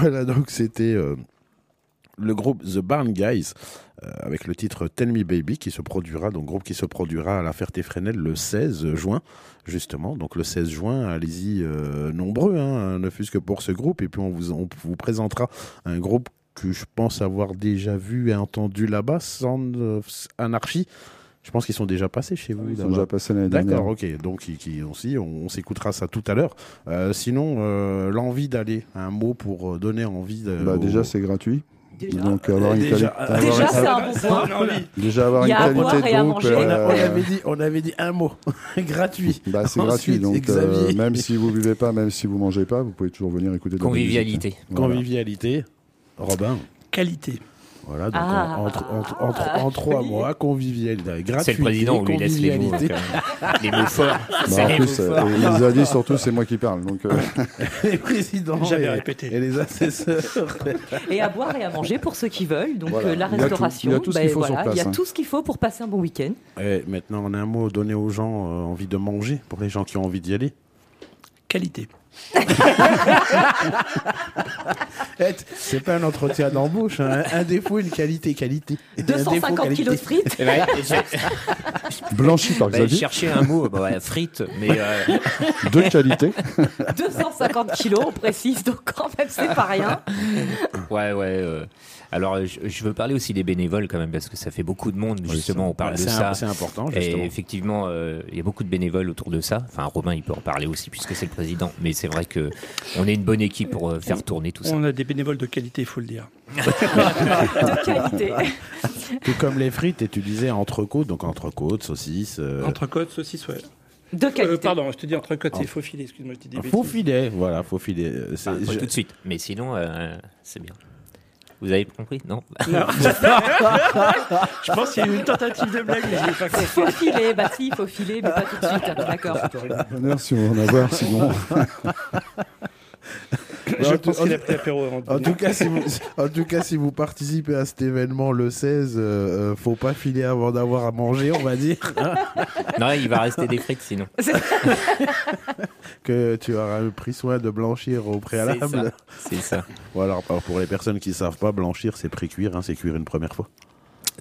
Voilà, donc c'était euh, le groupe The Barn Guys euh, avec le titre Tell Me Baby qui se produira, donc groupe qui se produira à la Ferté-Fresnel le 16 juin, justement. Donc le 16 juin, allez-y euh, nombreux, hein, ne fût-ce que pour ce groupe. Et puis on vous, présentera un groupe que je pense avoir déjà vu et entendu là-bas, Sound of Anarchy. Je pense qu'ils sont déjà passés chez vous. Ils sont déjà passés l'année dernière. D'accord, ok. Donc, qui, qui aussi, on, on s'écoutera ça tout à l'heure. Euh, sinon, euh, l'envie d'aller, un mot pour euh, donner envie de. Bah, aux- déjà, c'est gratuit. Déjà. Donc avoir une Déjà, quali- euh, avoir Déjà, c'est un bon point. (laughs) Déjà avoir une qualité et à de groupe. on, euh, avait dit, on avait dit un mot, (laughs) gratuit. Bah, c'est gratuit, donc Xavier. euh, même si vous buvez pas, même si vous mangez pas, vous pouvez toujours venir écouter de la. Convivialité. Voilà. Convivialité. Robin. Qualité. Voilà, donc Ah. en, entre, entre, entre, en trois (laughs) mois, convivialité. Gratuité, C'est le président, on lui laisse les mots. même. Les mots forts. (laughs) Bah, les mots forts. euh, il les a dit surtout, c'est moi qui parle. Donc, euh, (laughs) les présidents et, répété. et les assesseurs. Et à boire et à manger pour ceux qui veulent. Donc Voilà. euh, la Il y a tout- restauration, il y a tout ce ben qu'il faut voilà, hein. tout ce qu'il faut pour passer un bon week-end. Et maintenant, en un mot, donner aux gens euh, envie de manger, pour les gens qui ont envie d'y aller. Qualité. Eh, C'est pas un entretien d'embauche, hein. un défaut, une qualité, qualité. Un défaut, 250 qualité. kilos de frites. Eh ben, j'ai- blanchi par bah, je Xavier, cherchais un mot, bah, ouais, frites, mais euh, de qualité. 250 kilos, on précise, donc quand même, c'est pas rien. ouais, ouais. euh, alors, je, je veux parler aussi des bénévoles quand même, parce que ça fait beaucoup de monde, justement, on parle de ça. C'est important, Et justement. effectivement, euh, il y a beaucoup de bénévoles autour de ça. Enfin, Romain, il peut en parler aussi puisque c'est le président. Mais c'est vrai que on est une bonne équipe pour euh, faire tourner tout ça. On a des bénévoles de qualité, il faut le dire. (laughs) De qualité. Tout comme les frites, et tu disais entrecôte, donc entrecôte, saucisse. euh, Entrecôte, saucisse, ouais. De Euh, qualité. pardon, je te dis entrecôte, c'est faux filet, excuse-moi, je te dis des Faux filet, voilà, faux filet. C'est- Enfin, je- tout de suite. Mais sinon, euh, c'est bien. Vous avez compris Non Non. (laughs) je pense qu'il y a eu une tentative de blague, mais je pas compris. Faut filer, bah si, faut filer, mais pas tout de suite. hein, D'accord. Honneur si on va en avoir, sinon. (laughs) Je En pense tout- qu'il a pris l'apéro avant de En venir. tout, cas, si vous, en tout cas, si vous participez à cet événement le 16, euh, euh, faut pas filer avant d'avoir à manger, on va dire. (laughs) Non, il va rester des frites sinon. (laughs) que tu auras pris soin de blanchir au préalable. C'est ça. Ou alors, alors, pour les personnes qui savent pas, blanchir, c'est pré-cuire, hein, c'est cuire une première fois.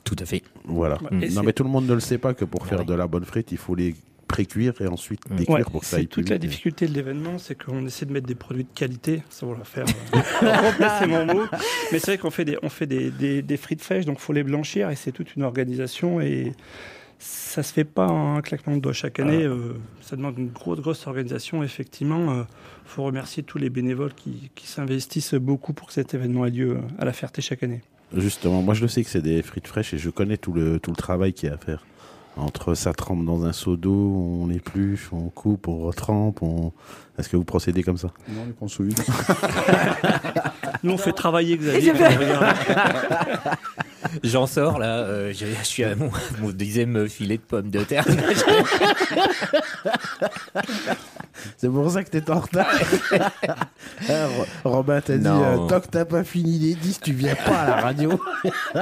Tout à fait. Voilà. Ouais, non, mais tout le monde ne le sait pas que pour faire Ouais. de la bonne frite, il faut les pré-cuire et ensuite décuire Ouais, pour que ça c'est aille plus toute la vite. difficulté de l'événement, c'est qu'on essaie de mettre des produits de qualité, ça va faire euh, (laughs) (laughs) remplacer mon mot. Mais c'est vrai qu'on fait des, on fait des, des, des frites fraîches, donc faut les blanchir et c'est toute une organisation et ça se fait pas en un claquement de doigts chaque année. Ah. euh, ça demande une grosse grosse organisation. Effectivement, il faut remercier tous les bénévoles qui, qui s'investissent beaucoup pour que cet événement ait lieu euh, à la Ferté chaque année. Justement, moi je le sais que c'est des frites fraîches et je connais tout le, tout le travail qu'il y a à faire. Entre ça trempe dans un seau d'eau, on épluche, on coupe, on retrempe, on... Est-ce que vous procédez comme ça? Non, les prend sous. Nous, on fait travailler Xavier. (laughs) J'en sors là, euh, je, je suis à mon, mon dixième filet de pommes de terre. (laughs) C'est pour ça que t'es en retard. Hein, (laughs) Ro- Robin t'a dit, euh, tant que t'as pas fini les 10, tu viens pas à la radio.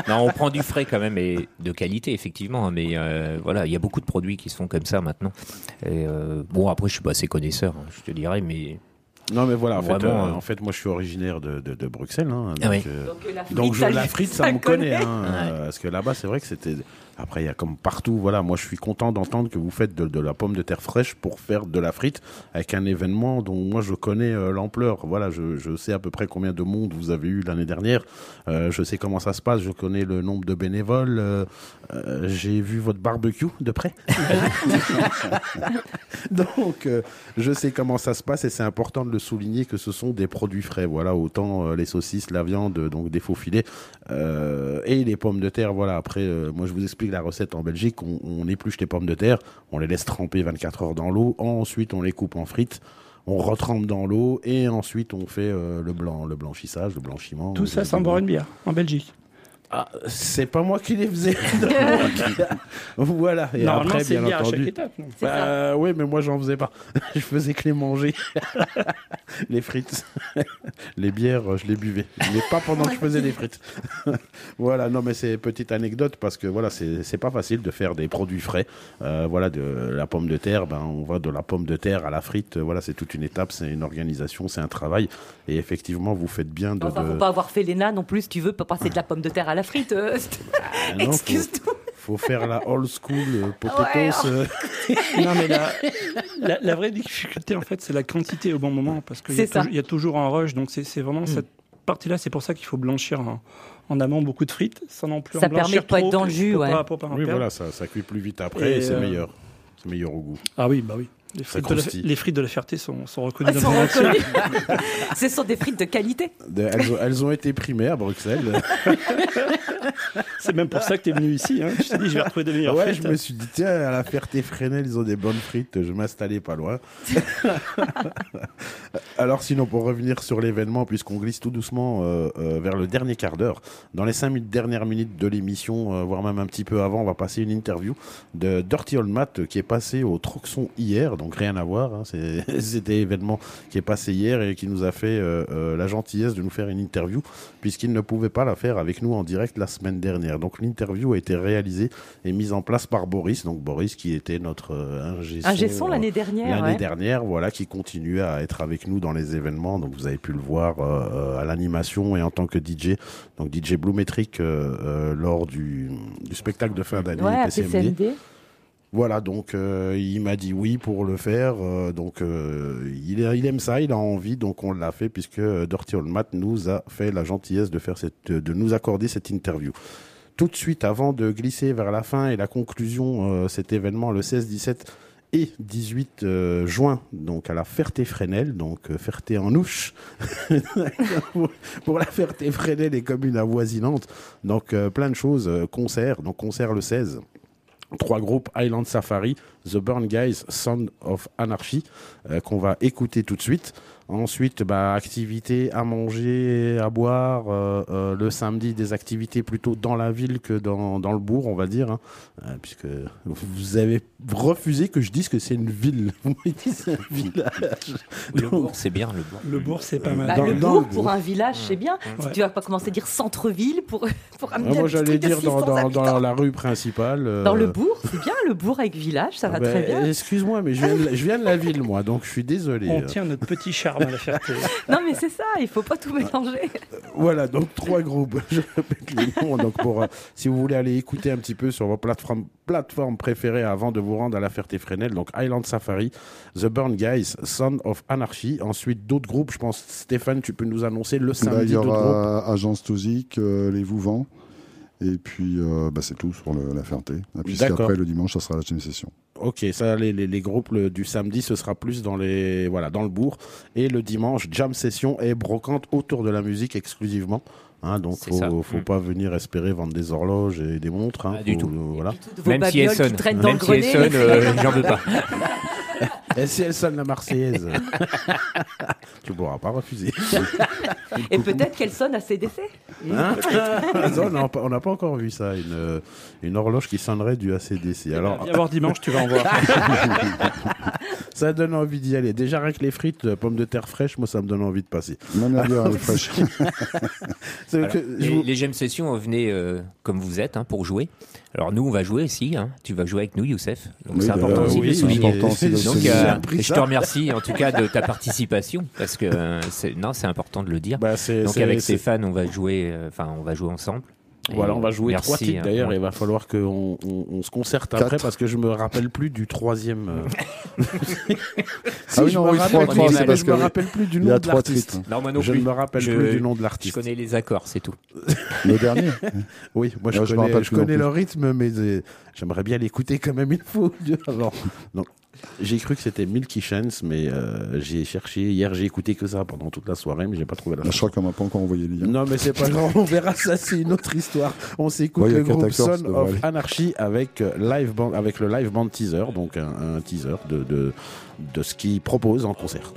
non, on prend du frais quand même et de qualité effectivement, mais euh, voilà, il y a beaucoup de produits qui se font comme ça maintenant. Et euh, bon, après, je suis pas assez connaisseur, hein, je te dirais, mais Non mais voilà, en, fait, Vraiment, euh, euh, en fait, moi je suis originaire de, de, de Bruxelles. hein, donc, Ah oui. euh, Donc, la frite, Donc je, ça, la lui- frite, ça, ça me connaît. hein, euh, Parce que là-bas, c'est vrai que c'était. Après, il y a comme partout. Voilà, moi, je suis content d'entendre que vous faites de, la pomme de terre fraîche pour faire de la frite avec un événement dont moi je connais euh, l'ampleur. Voilà, je, sais à peu près combien de monde vous avez eu l'année dernière. Euh, je sais comment ça se passe. Je connais le nombre de bénévoles. euh, J'ai vu votre barbecue de près. (laughs) Donc, je sais comment ça se passe et c'est important de le souligner que ce sont des produits frais. Voilà, autant les saucisses, la viande, donc des faux filets et les pommes de terre. Voilà, après, moi je vous explique la recette en Belgique. On, on épluche les pommes de terre, on les laisse tremper 24 heures dans l'eau. Ensuite, on les coupe en frites. On retrempe dans l'eau et ensuite on fait euh, le blanc, le blanchissage, le blanchiment. Tout ça sans boire une bière en Belgique. Ah, c'est pas moi qui les faisais. (laughs) voilà. Et Normalement, après, c'est bien lié à chaque entendu. étape. Bah, oui, mais moi j'en faisais pas. (laughs) je faisais que les manger. (laughs) les frites. les bières, euh, je les buvais. Mais pas pendant que je faisais les frites. voilà, non, mais c'est petite anecdote parce que voilà, c'est c'est pas facile de faire des produits frais. Euh, voilà, de la pomme de terre, ben, on va de la pomme de terre à la frite. Voilà, c'est toute une étape, c'est une organisation, c'est un travail. Et effectivement, vous faites bien de. Enfin, de- faut pas avoir fait l'ENA non plus, si tu veux, pas passer de la pomme de terre à la frite. euh, Ah non, faut- Excuse-toi. Faut faire la old school euh, potatoes. Ouais, euh, Non, mais la, la, la vraie difficulté, en fait, c'est la quantité au bon moment. Parce qu'il y, ça. y a toujours un rush. Donc, c'est c'est vraiment Mm. cette partie-là. C'est pour ça qu'il faut blanchir en, en amont beaucoup de frites, sans non plus Ça en blanchir permet de pas trop être dans le jus, ouais. pas- pas Oui, perdre. voilà, ça, ça cuit plus vite après et, Et, c'est euh, meilleur. C'est meilleur au goût. Ah oui, bah oui. Les frites, de la, les frites de la Ferté sont, sont reconnues dans sont le monde entier. reconnues. (laughs) Ce sont des frites de qualité. De- elles, ont, elles ont été primées à Bruxelles. (laughs) C'est même pour ça que tu es venu ici. Hein. Je t'ai dit, je vais retrouver des meilleures ouais, frites. je me suis dit, tiens, à la Ferté-Fresnel, ils ont des bonnes frites, je vais m'installer pas loin. (laughs) Alors, sinon, pour revenir sur l'événement, puisqu'on glisse tout doucement euh, euh, vers le dernier quart d'heure, dans les cinq minutes, dernières minutes de l'émission, euh, voire même un petit peu avant, on va passer une interview de Dirty Old Matt qui est passé au Troxon hier, donc rien à voir. hein, (laughs) C'était événement qui est passé hier et qui nous a fait euh, euh, la gentillesse de nous faire une interview, puisqu'il ne pouvait pas la faire avec nous en direct la semaine dernière. Donc l'interview a été réalisée et mise en place par Boris, donc Boris qui était notre euh, ingé son, euh, l'année dernière. L'année ouais. dernière, voilà, qui continuait à être avec nous dans les événements. Donc, vous avez pu le voir euh, à l'animation et en tant que DJ. Donc, DJ Blumetric euh, lors du, du spectacle de fin d'année Ouais, PCMD. PCMD. Voilà, donc euh, il m'a dit oui pour le faire. euh, donc, euh, il, aime ça, il a envie. Donc, on l'a fait puisque Dirty Old nous a fait la gentillesse de, faire cette, de nous accorder cette interview. Tout de suite, avant de glisser vers la fin et la conclusion, cet événement le 16, 17 et 18 euh, juin, donc à la Ferté-Fresnel, donc Ferté en ouche, (laughs) pour, la Ferté-Fresnel et communes avoisinantes. Donc plein de choses, concert, donc concert le 16. Trois groupes, Island Safari, The Burn Guys, Sound of Anarchy, euh, qu'on va écouter tout de suite. Ensuite, bah, activités à manger, à boire. euh, euh, le samedi, des activités plutôt dans la ville que dans, dans le bourg, on va dire. hein. Euh, puisque vous avez refusé que je dise que c'est une ville. (laughs) Vous m'avez dit c'est un village. Le Donc, bourg, c'est bien, le bourg. Le bourg, c'est pas mal. Bah, Dans- le dans bourg, le pour un village, c'est bien. Ouais. Tu vas pas commencer à dire centre-ville pour, pour un ah, moi, j'allais dire dans, 600 dans, la rue principale. euh, Dans le bourg, c'est bien. Le bourg avec village, ça va ah ben, très bien. Excuse-moi, mais je viens, de, la- je viens de la ville, moi, donc je suis désolé. On tient notre petit à la. (laughs) Non, mais c'est ça, il faut pas tout mélanger. Voilà, donc trois groupes. (laughs) Je répète les noms. Donc pour, euh, si vous voulez aller écouter un petit peu sur vos plateformes, plateformes préférées avant de vous rendre à la Ferté-Fresnel, donc Island Safari, The Burn Guys, Son of Anarchy. Ensuite, d'autres groupes. Je pense, Stéphane, tu peux nous annoncer le Bah, samedi il y aura Agence Tousic, euh, Les Vouvants. Et puis, euh, bah, c'est tout sur le- la Ferté. Et puis, D'accord. après, le dimanche, ça sera la chaîne session. Ok, ça, les, les, les groupes le- du samedi, ce sera plus dans les, voilà, dans le bourg. Et le dimanche, jam session et brocante autour de la musique exclusivement. Hein, donc, faut, ça. faut Mm. pas venir espérer vendre des horloges et des montres. Hein, Pas du Faut- tout. euh, voilà. Toutes vos Même si elle babioles qui sonne, traînent dans même le si elle grenier. sonne, les euh, flics. (laughs) j'en veux pas. Et si elle sonne la Marseillaise, (laughs) tu pourras pas refuser. (laughs) Et peut-être qu'elle sonne à CDC. Hein (laughs) Non, non, on n'a pas encore vu ça, une, euh, une horloge qui sonnerait du ACDC. Alors, Viens voir dimanche, tu vas en voir. ça donne envie d'y aller. Déjà, rien que les frites, euh, pommes de terre fraîches, moi, ça me donne envie de passer. Même la bière, elle est fraîche. C'est Alors, les, vous- les jam sessions, venez euh, comme vous êtes hein, pour jouer. Alors nous, on va jouer aussi. hein. Tu vas jouer avec nous, Youssef. Donc Oui, c'est bah, important aussi de souligner. euh, je te remercie en tout cas de ta participation parce que euh, c'est non, c'est important de le dire. bah, c'est- Donc c'est- avec Stéphane, on va jouer, euh, enfin, on va jouer ensemble. Voilà, on va jouer merci, trois titres hein. d'ailleurs. Ouais. Il va falloir qu'on on, on se concerte après parce que je me rappelle plus du troisième. euh. (laughs) Si, Ah oui, je non, me oui, rappelle, trois, trois, mais c'est parce je me que rappelle plus du nom a de l'artiste. Non, non Je ne me rappelle Je- plus du nom de Je l'artiste. connais les accords, c'est tout. (laughs) Le dernier. Oui, moi je Ouais, je me connais, je non connais le rythme, mais euh, j'aimerais bien l'écouter quand même une fois j'ai cru que c'était Milky Chance, mais euh, j'ai cherché. Hier, j'ai écouté que ça pendant toute la soirée, mais j'ai pas trouvé la Je chanson. crois qu'on m'a pas encore envoyé le lien. Non, mais c'est pas grave, on verra ça, c'est une autre histoire. On s'écoute Ouais, le groupe Son of aller. Anarchy avec, euh, live band, avec le live band teaser, donc un, un teaser de, de, de ce qu'ils proposent en concert.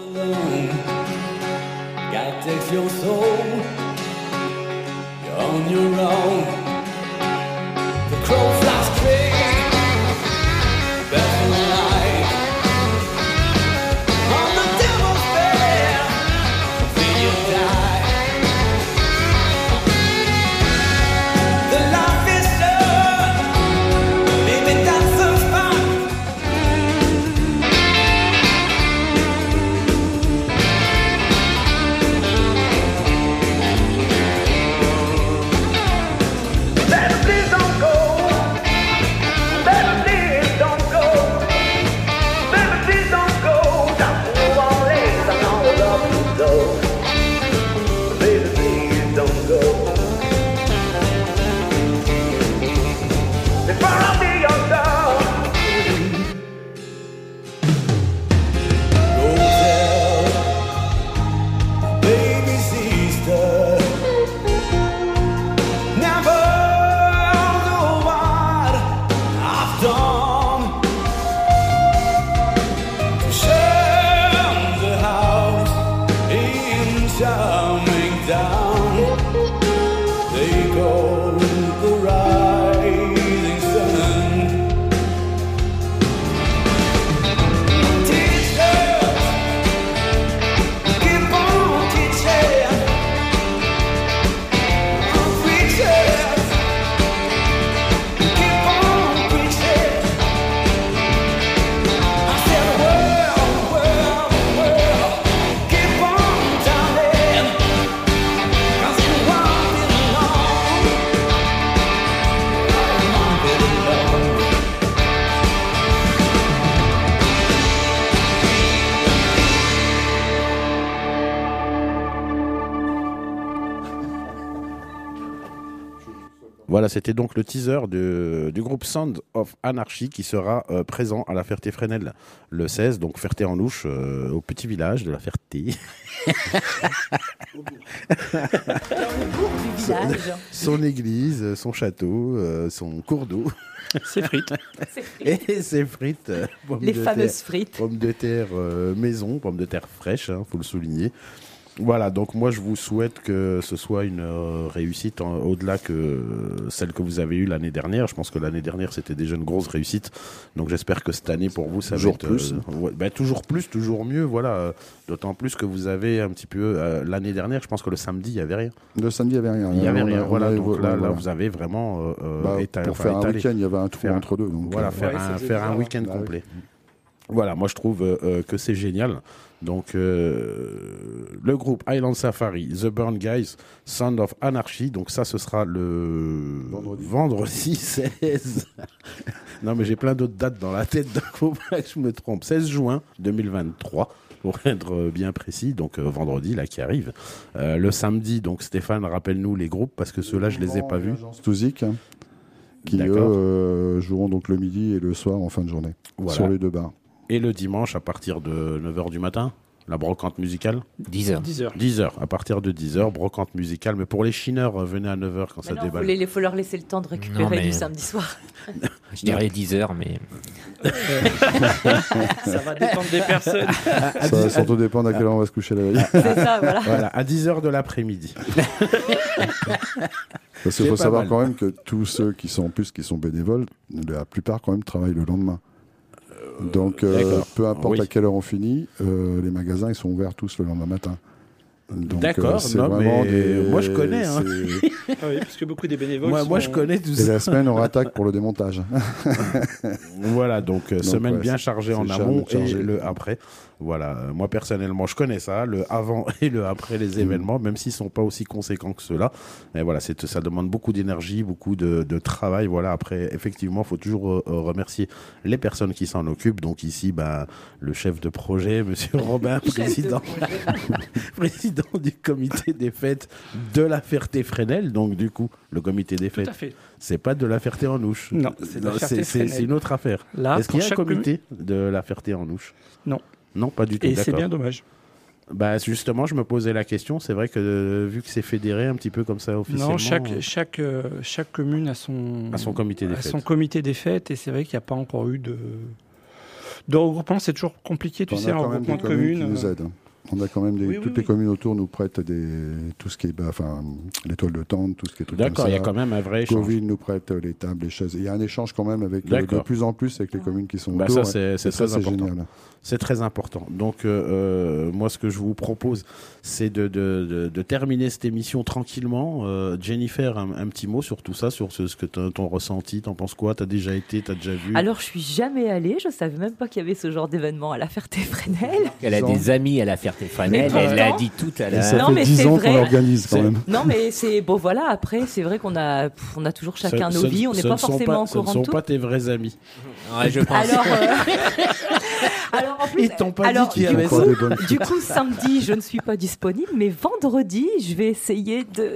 God takes your soul. You're on your own. The crow flies Voilà, c'était donc le teaser de- du groupe Sound of Anarchy qui sera euh, présent à la Ferté-Fresnel le 16, donc Ferté en Ouche, euh, au petit village de la Ferté. du village. son église, son château, euh, son cours d'eau. C'est frites. Et ses frites. pommes Les de fameuses terre- frites. Pommes de terre euh, maison, pommes de terre fraîches, il faut le souligner. Voilà, donc moi je vous souhaite que ce soit une euh, réussite en- au-delà que celle que vous avez eue l'année dernière. Je pense que l'année dernière c'était déjà une grosse réussite. Donc j'espère que cette année pour vous ça Toujours va être plus. euh, ouais, bah, toujours plus, toujours mieux. Voilà, d'autant plus que vous avez un petit peu euh, l'année dernière. Je pense que le samedi il y avait rien. Le samedi, il n'y avait rien. Il y avait a- rien. Voilà, donc là, là voilà. vous avez vraiment euh, Bah, éta- pour enfin, faire un étalé. week-end, il y avait un trou Faire- entre deux. Donc, Voilà, euh, faire, Ouais, un, week-end Bah oui. Voilà, moi je trouve euh, euh, que c'est génial. Donc euh, le groupe Island Safari, The Burn Guys, Sound of Anarchy. Donc ça, ce sera le Vendredi. vendredi (laughs) 16. (laughs) non, mais j'ai plein d'autres dates dans la tête, donc faut pas que je me trompe. 16 juin 2023. Pour être bien précis, donc euh, vendredi là qui arrive. Euh, le samedi, donc Stéphane, rappelle-nous les groupes parce que ceux-là je les ai pas vus. Touzik, qui eux euh, joueront donc le midi et le soir en fin de journée Voilà. sur les deux bars. Et le dimanche à partir de 9h du matin, la brocante musicale. 10 heures. 10 heures. 10h, à partir de 10h, brocante musicale. Mais pour les chineurs, euh, venez à 9h quand ça non, déballe. faut les- faut leur laisser le temps de récupérer Non, mais- du samedi soir. (laughs) Je dirais 10 heures, mais (laughs) Ça va dépendre des personnes. À Ça va dix- surtout dépendre à quelle heure on va se coucher la veille. C'est ça, voilà. (laughs) Voilà, à 10h de l'après-midi. Parce qu'il faut savoir mal. quand même que tous ceux qui sont en plus qui sont bénévoles, la plupart quand même travaillent le lendemain. Donc euh, peu importe Oui. à quelle heure on finit, euh, les magasins ils sont ouverts tous le lendemain matin. Donc, D'accord, euh, des- moi, je connais, hein. (laughs) Ah oui, parce que beaucoup des bénévoles. Moi, sont... moi, je connais tout Et ça. la semaine on (laughs) rattaque pour le démontage. Voilà, donc, euh, Donc, semaine ouais, bien chargée en amont chargé. et le après. Voilà, euh, moi personnellement, je connais ça, le avant (laughs) et le après les événements, même s'ils sont pas aussi conséquents que ceux-là. Mais voilà, c'est ça demande beaucoup d'énergie, beaucoup de, de travail. Voilà, après, effectivement, faut toujours euh, euh, remercier les personnes qui s'en occupent. Donc ici, ben, le chef de projet, (laughs) Monsieur Robin, président, (laughs) président du comité des fêtes de la Ferté-Fresnel. Donc du coup, le comité des fêtes, c'est pas de la Ferté en Ouche. Non, c'est une autre affaire. Là, Est-ce qu'il y a un comité de la Ferté en Ouche? Non. Non, pas du tout. Et c'est bien dommage. Bah, justement, je me posais la question. C'est vrai que euh, vu que c'est fédéré un petit peu comme ça officiellement, Non, chaque, euh, chaque, euh, chaque commune a son, comité des a fêtes. son comité des fêtes et c'est vrai qu'il n'y a pas encore eu de, de regroupement. C'est toujours compliqué, tu On sais, un regroupement de communes qui nous aident. On a quand même des, Oui, oui, toutes oui. les communes autour nous prêtent des, tout ce qui est, bah, enfin, les toiles de tente, tout ce qui est D'accord, il y a quand même un vrai échange. Covid nous prête les tables, les chaises. Il y a un échange quand même avec euh, de plus en plus avec les communes qui sont Bah, autour. ça, c'est- ça, très important. génial. C'est très important. Donc, euh, euh, moi, ce que je vous propose, c'est de, de, de- de terminer cette émission tranquillement. Euh, Jennifer, un, un petit mot sur tout ça, sur ce, ce que ton ressenti. T'en penses quoi? T'as déjà été T'as déjà vu? Alors, je suis jamais allée. Je savais même pas qu'il y avait ce genre d'événement à la Ferté-Fresnel. Elle a des amis à la Ferté-Fresnel, Mais elle l'a pourtant- dit tout à l'heure. ça Non, fait mais 10 c'est ans vrai. qu'on l'organise quand même. Non, mais c'est bon. Voilà. Après, c'est vrai qu'on a, pff, on a toujours chacun nos vies. On n'est pas forcément au Ce ne courant sont pas tes vrais amis. Ouais, je pense. Alors, euh, (laughs) alors en plus, Ils t'ont pas alors, dit qu'il y avait Du coup, samedi, je ne suis pas disponible, mais vendredi, je vais essayer de,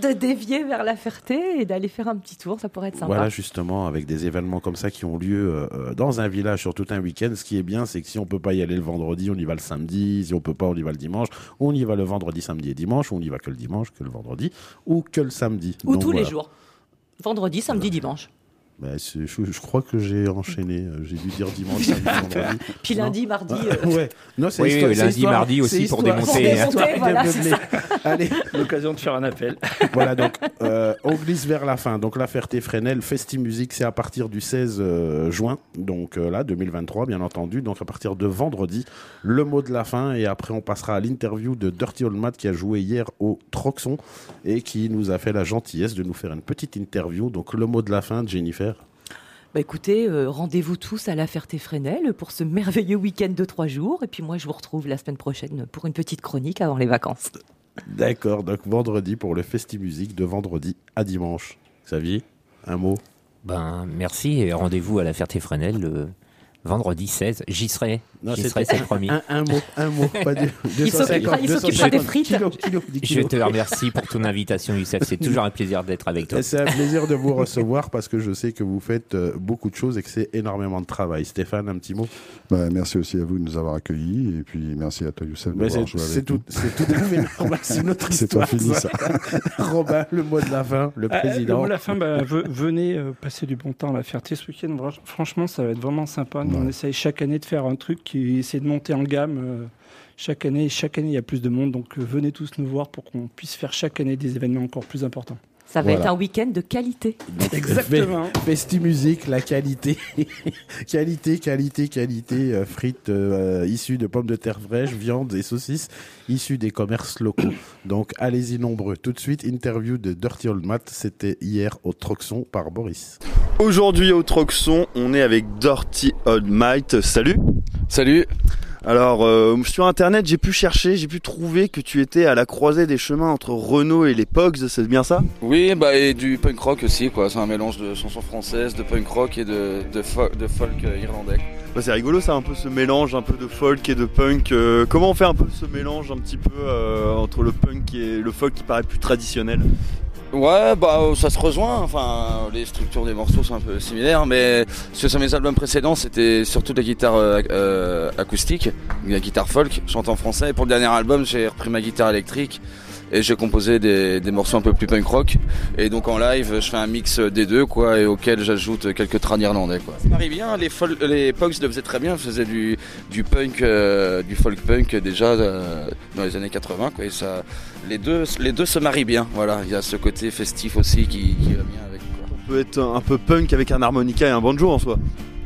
de dévier vers la Ferté et d'aller faire un petit tour. Ça pourrait être sympa. Voilà, justement, avec des événements comme ça qui ont lieu euh, euh, dans un village sur tout un week-end. Ce qui est bien, c'est que si on peut pas y aller le vendredi, on y va le samedi. Si on peut pas, on y va le dimanche. On y va le vendredi, samedi et dimanche. Ou on y va que le dimanche, que le vendredi, ou que le samedi. Ou Donc, tous les jours. Vendredi, samedi, dimanche. Bah, je, je crois que j'ai enchaîné. euh, J'ai dû dire dimanche, samedi, (laughs) vendredi. Puis Non. lundi, mardi. euh, ouais. Non, c'est Oui, histoire- oui, c'est lundi, histoire- mardi aussi pour démonter, hein. de Voilà. (laughs) Allez, L'occasion de faire un appel. (laughs) voilà, donc euh, on glisse vers la fin. Donc la Ferté-Fresnel, Festi Musique, c'est à partir du 16 euh, juin, donc euh, là, 2023, bien entendu. Donc à partir de vendredi, le mot de la fin. Et après, on passera à l'interview de Dirty Old Matt qui a joué hier au Troxon et qui nous a fait la gentillesse de nous faire une petite interview. Donc le mot de la fin, Jennifer. Bah écoutez, euh, rendez-vous tous à la Ferté-Fresnel pour ce merveilleux week-end de trois jours. Et puis moi, je vous retrouve la semaine prochaine pour une petite chronique avant les vacances. D'accord, donc vendredi pour le Festi Musique, de vendredi à dimanche. Xavier, un mot? Ben, merci et rendez-vous à la Ferté-Fresnel le vendredi 16. J'y serai. Non, J'y c'était- serai, c'est promis. un, un mot, un mot, pas du (laughs) Il s'occupera- des frites. Kilos, kilos, dix Je te remercie pour ton invitation, Youssef. C'est (laughs) toujours un plaisir d'être avec toi. C'est un plaisir de vous recevoir parce que je sais que vous faites euh, beaucoup de choses et que c'est énormément de travail. Stéphane, un petit mot Bah, merci aussi à vous de nous avoir accueillis et puis merci à toi Youssef d'avoir C'est joué c'est avec tout, nous. c'est tout à fait (laughs) normal, c'est notre C'est pas histoire. fini ça. Robin, le mot de la fin, le Ah, le président. mot de la fin, bah, ve- venez euh, passer du bon temps à la Ferté ce week-end. Franchement, ça va être vraiment sympa. Nous, on essaye chaque année de faire un truc qui essaie de monter en gamme. euh, chaque année, chaque année, il y a plus de monde. Donc, euh, venez tous nous voir pour qu'on puisse faire chaque année des événements encore plus importants. Ça va Voilà. être un week-end de qualité. Exactement. Fe- Festi Musique, la qualité. (laughs) qualité, qualité, qualité. euh, frites euh, issues de pommes de terre fraîches, viande et saucisses issues des commerces locaux. Donc allez-y nombreux. Tout de suite, interview de Dirty Old Matt. C'était hier au Troxon par Boris. Aujourd'hui au Troxon, on est avec Dirty Old Might. Salut. Salut. Alors euh, sur internet, j'ai pu chercher, j'ai pu trouver que tu étais à la croisée des chemins entre Renault et les Pogs, c'est bien ça? Oui, bah et du punk rock aussi, quoi. C'est un mélange de chansons françaises, de punk rock et de, de, fo- de folk euh, irlandais. Bah, C'est rigolo ça, un peu ce mélange un peu de folk et de punk. Euh, comment on fait un peu ce mélange un petit peu euh, entre le punk et le folk qui paraît plus traditionnel? Ouais, bah euh, ça se rejoint. Enfin, les structures des morceaux sont un peu similaires, mais sur mes albums précédents, c'était surtout de la guitare euh, euh, acoustique, de la guitare folk, chante en français. Et pour le dernier album, j'ai repris ma guitare électrique et j'ai composé des, des morceaux un peu plus punk rock. Et donc en live, je fais un mix des deux, quoi, et auquel j'ajoute quelques trans irlandais, quoi. Ça m'arrive bien. Les, fol- les le faisaient très bien. Faisaient du, du punk, du folk punk déjà dans les années 80, quoi. Et ça, les deux, se marient bien. Voilà, il y a ce côté festif aussi qui, va bien avec. On peut être un peu punk avec un harmonica et un banjo en soi.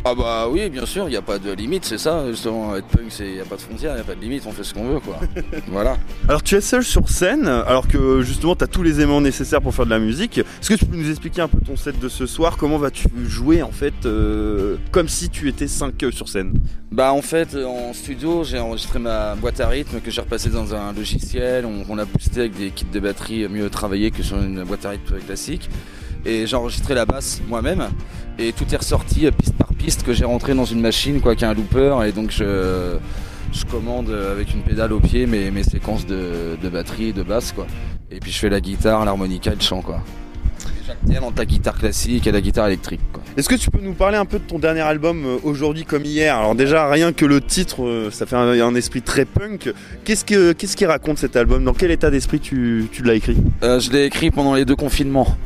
Ah bah oui, bien sûr, il n'y a pas de limite, c'est ça. Justement, être punk, il n'y a pas de frontières, il n'y a pas de limite, on fait ce qu'on veut, quoi. (laughs) voilà. Alors tu es seul sur scène, alors que justement tu as tous les aimants nécessaires pour faire de la musique. Est-ce que tu peux nous expliquer un peu ton set de ce soir? Comment vas-tu jouer en fait euh, comme si tu étais 5 sur scène? Bah en fait, en studio, j'ai enregistré ma boîte à rythme que j'ai repassée dans un logiciel. On, on a boosté avec des kits de batterie mieux travaillés que sur une boîte à rythme classique. Et j'ai enregistré la basse moi-même. Et tout est ressorti euh, piste par piste que j'ai rentré dans une machine, quoi, qui a un looper. Et donc je, je commande avec une pédale au pied mes, mes séquences de, de batterie et de basse, quoi. Et puis je fais la guitare, l'harmonica et le chant, quoi. J'alterne entre la guitare classique et la guitare électrique, quoi. Est-ce que tu peux nous parler un peu de ton dernier album euh, aujourd'hui comme hier? Alors déjà rien que le titre, euh, ça fait un, un esprit très punk. Qu'est-ce que qu'est-ce qu'il raconte cet album? Dans quel état d'esprit tu, tu l'as écrit? Euh, je l'ai écrit pendant les deux confinements.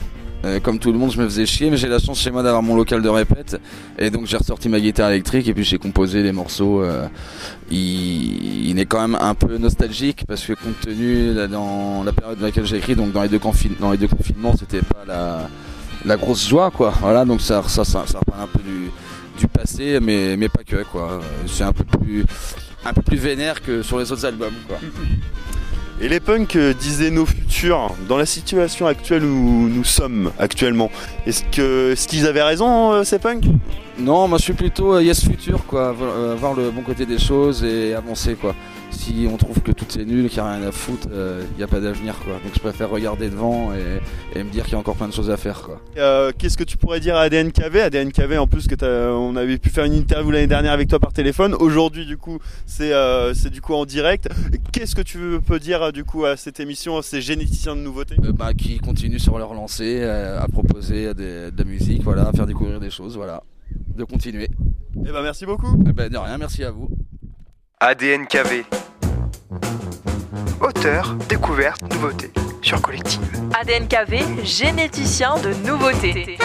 Euh, comme tout le monde, je me faisais chier, mais j'ai la chance chez moi d'avoir mon local de répète. Et donc j'ai ressorti ma guitare électrique et puis j'ai composé les morceaux. euh, il, est quand même un peu nostalgique parce que compte tenu dans la période dans laquelle j'ai écrit, donc dans les deux, dans les deux confinements, c'était pas la, grosse joie, quoi. Voilà, donc ça, ça, ça, ça un peu du, du passé, mais, mais pas que, quoi. C'est un peu plus, un peu plus vénère que sur les autres albums, quoi. (laughs) Et les punks euh, disaient nos futurs, dans la situation actuelle où nous sommes actuellement, est-ce que est-ce qu'ils avaient raison euh, ces punks? Non, moi je suis plutôt euh, yes futur quoi, vo- voir le bon côté des choses et avancer quoi. Si on trouve que tout est nul, qu'il n'y a rien à foutre, il n'y a pas d'avenir quoi. Donc je préfère regarder devant et, et me dire qu'il y a encore plein de choses à faire quoi. Euh, Qu'est-ce que tu pourrais dire à ADNKV ADNKV en plus que on avait pu faire une interview l'année dernière avec toi par téléphone. Aujourd'hui du coup c'est euh, c'est du coup en direct. Qu'est-ce que tu peux dire euh, du coup à cette émission, ces généticiens de nouveautés? Euh, bah, qui continuent sur leur lancée, euh, à proposer des- de la musique, voilà, à faire découvrir des choses, voilà. De continuer. Eh ben merci beaucoup. Eh ben, de rien, merci à vous. ADNKV. Auteur, découverte, nouveauté sur Collective. ADNKV, généticien de nouveautés.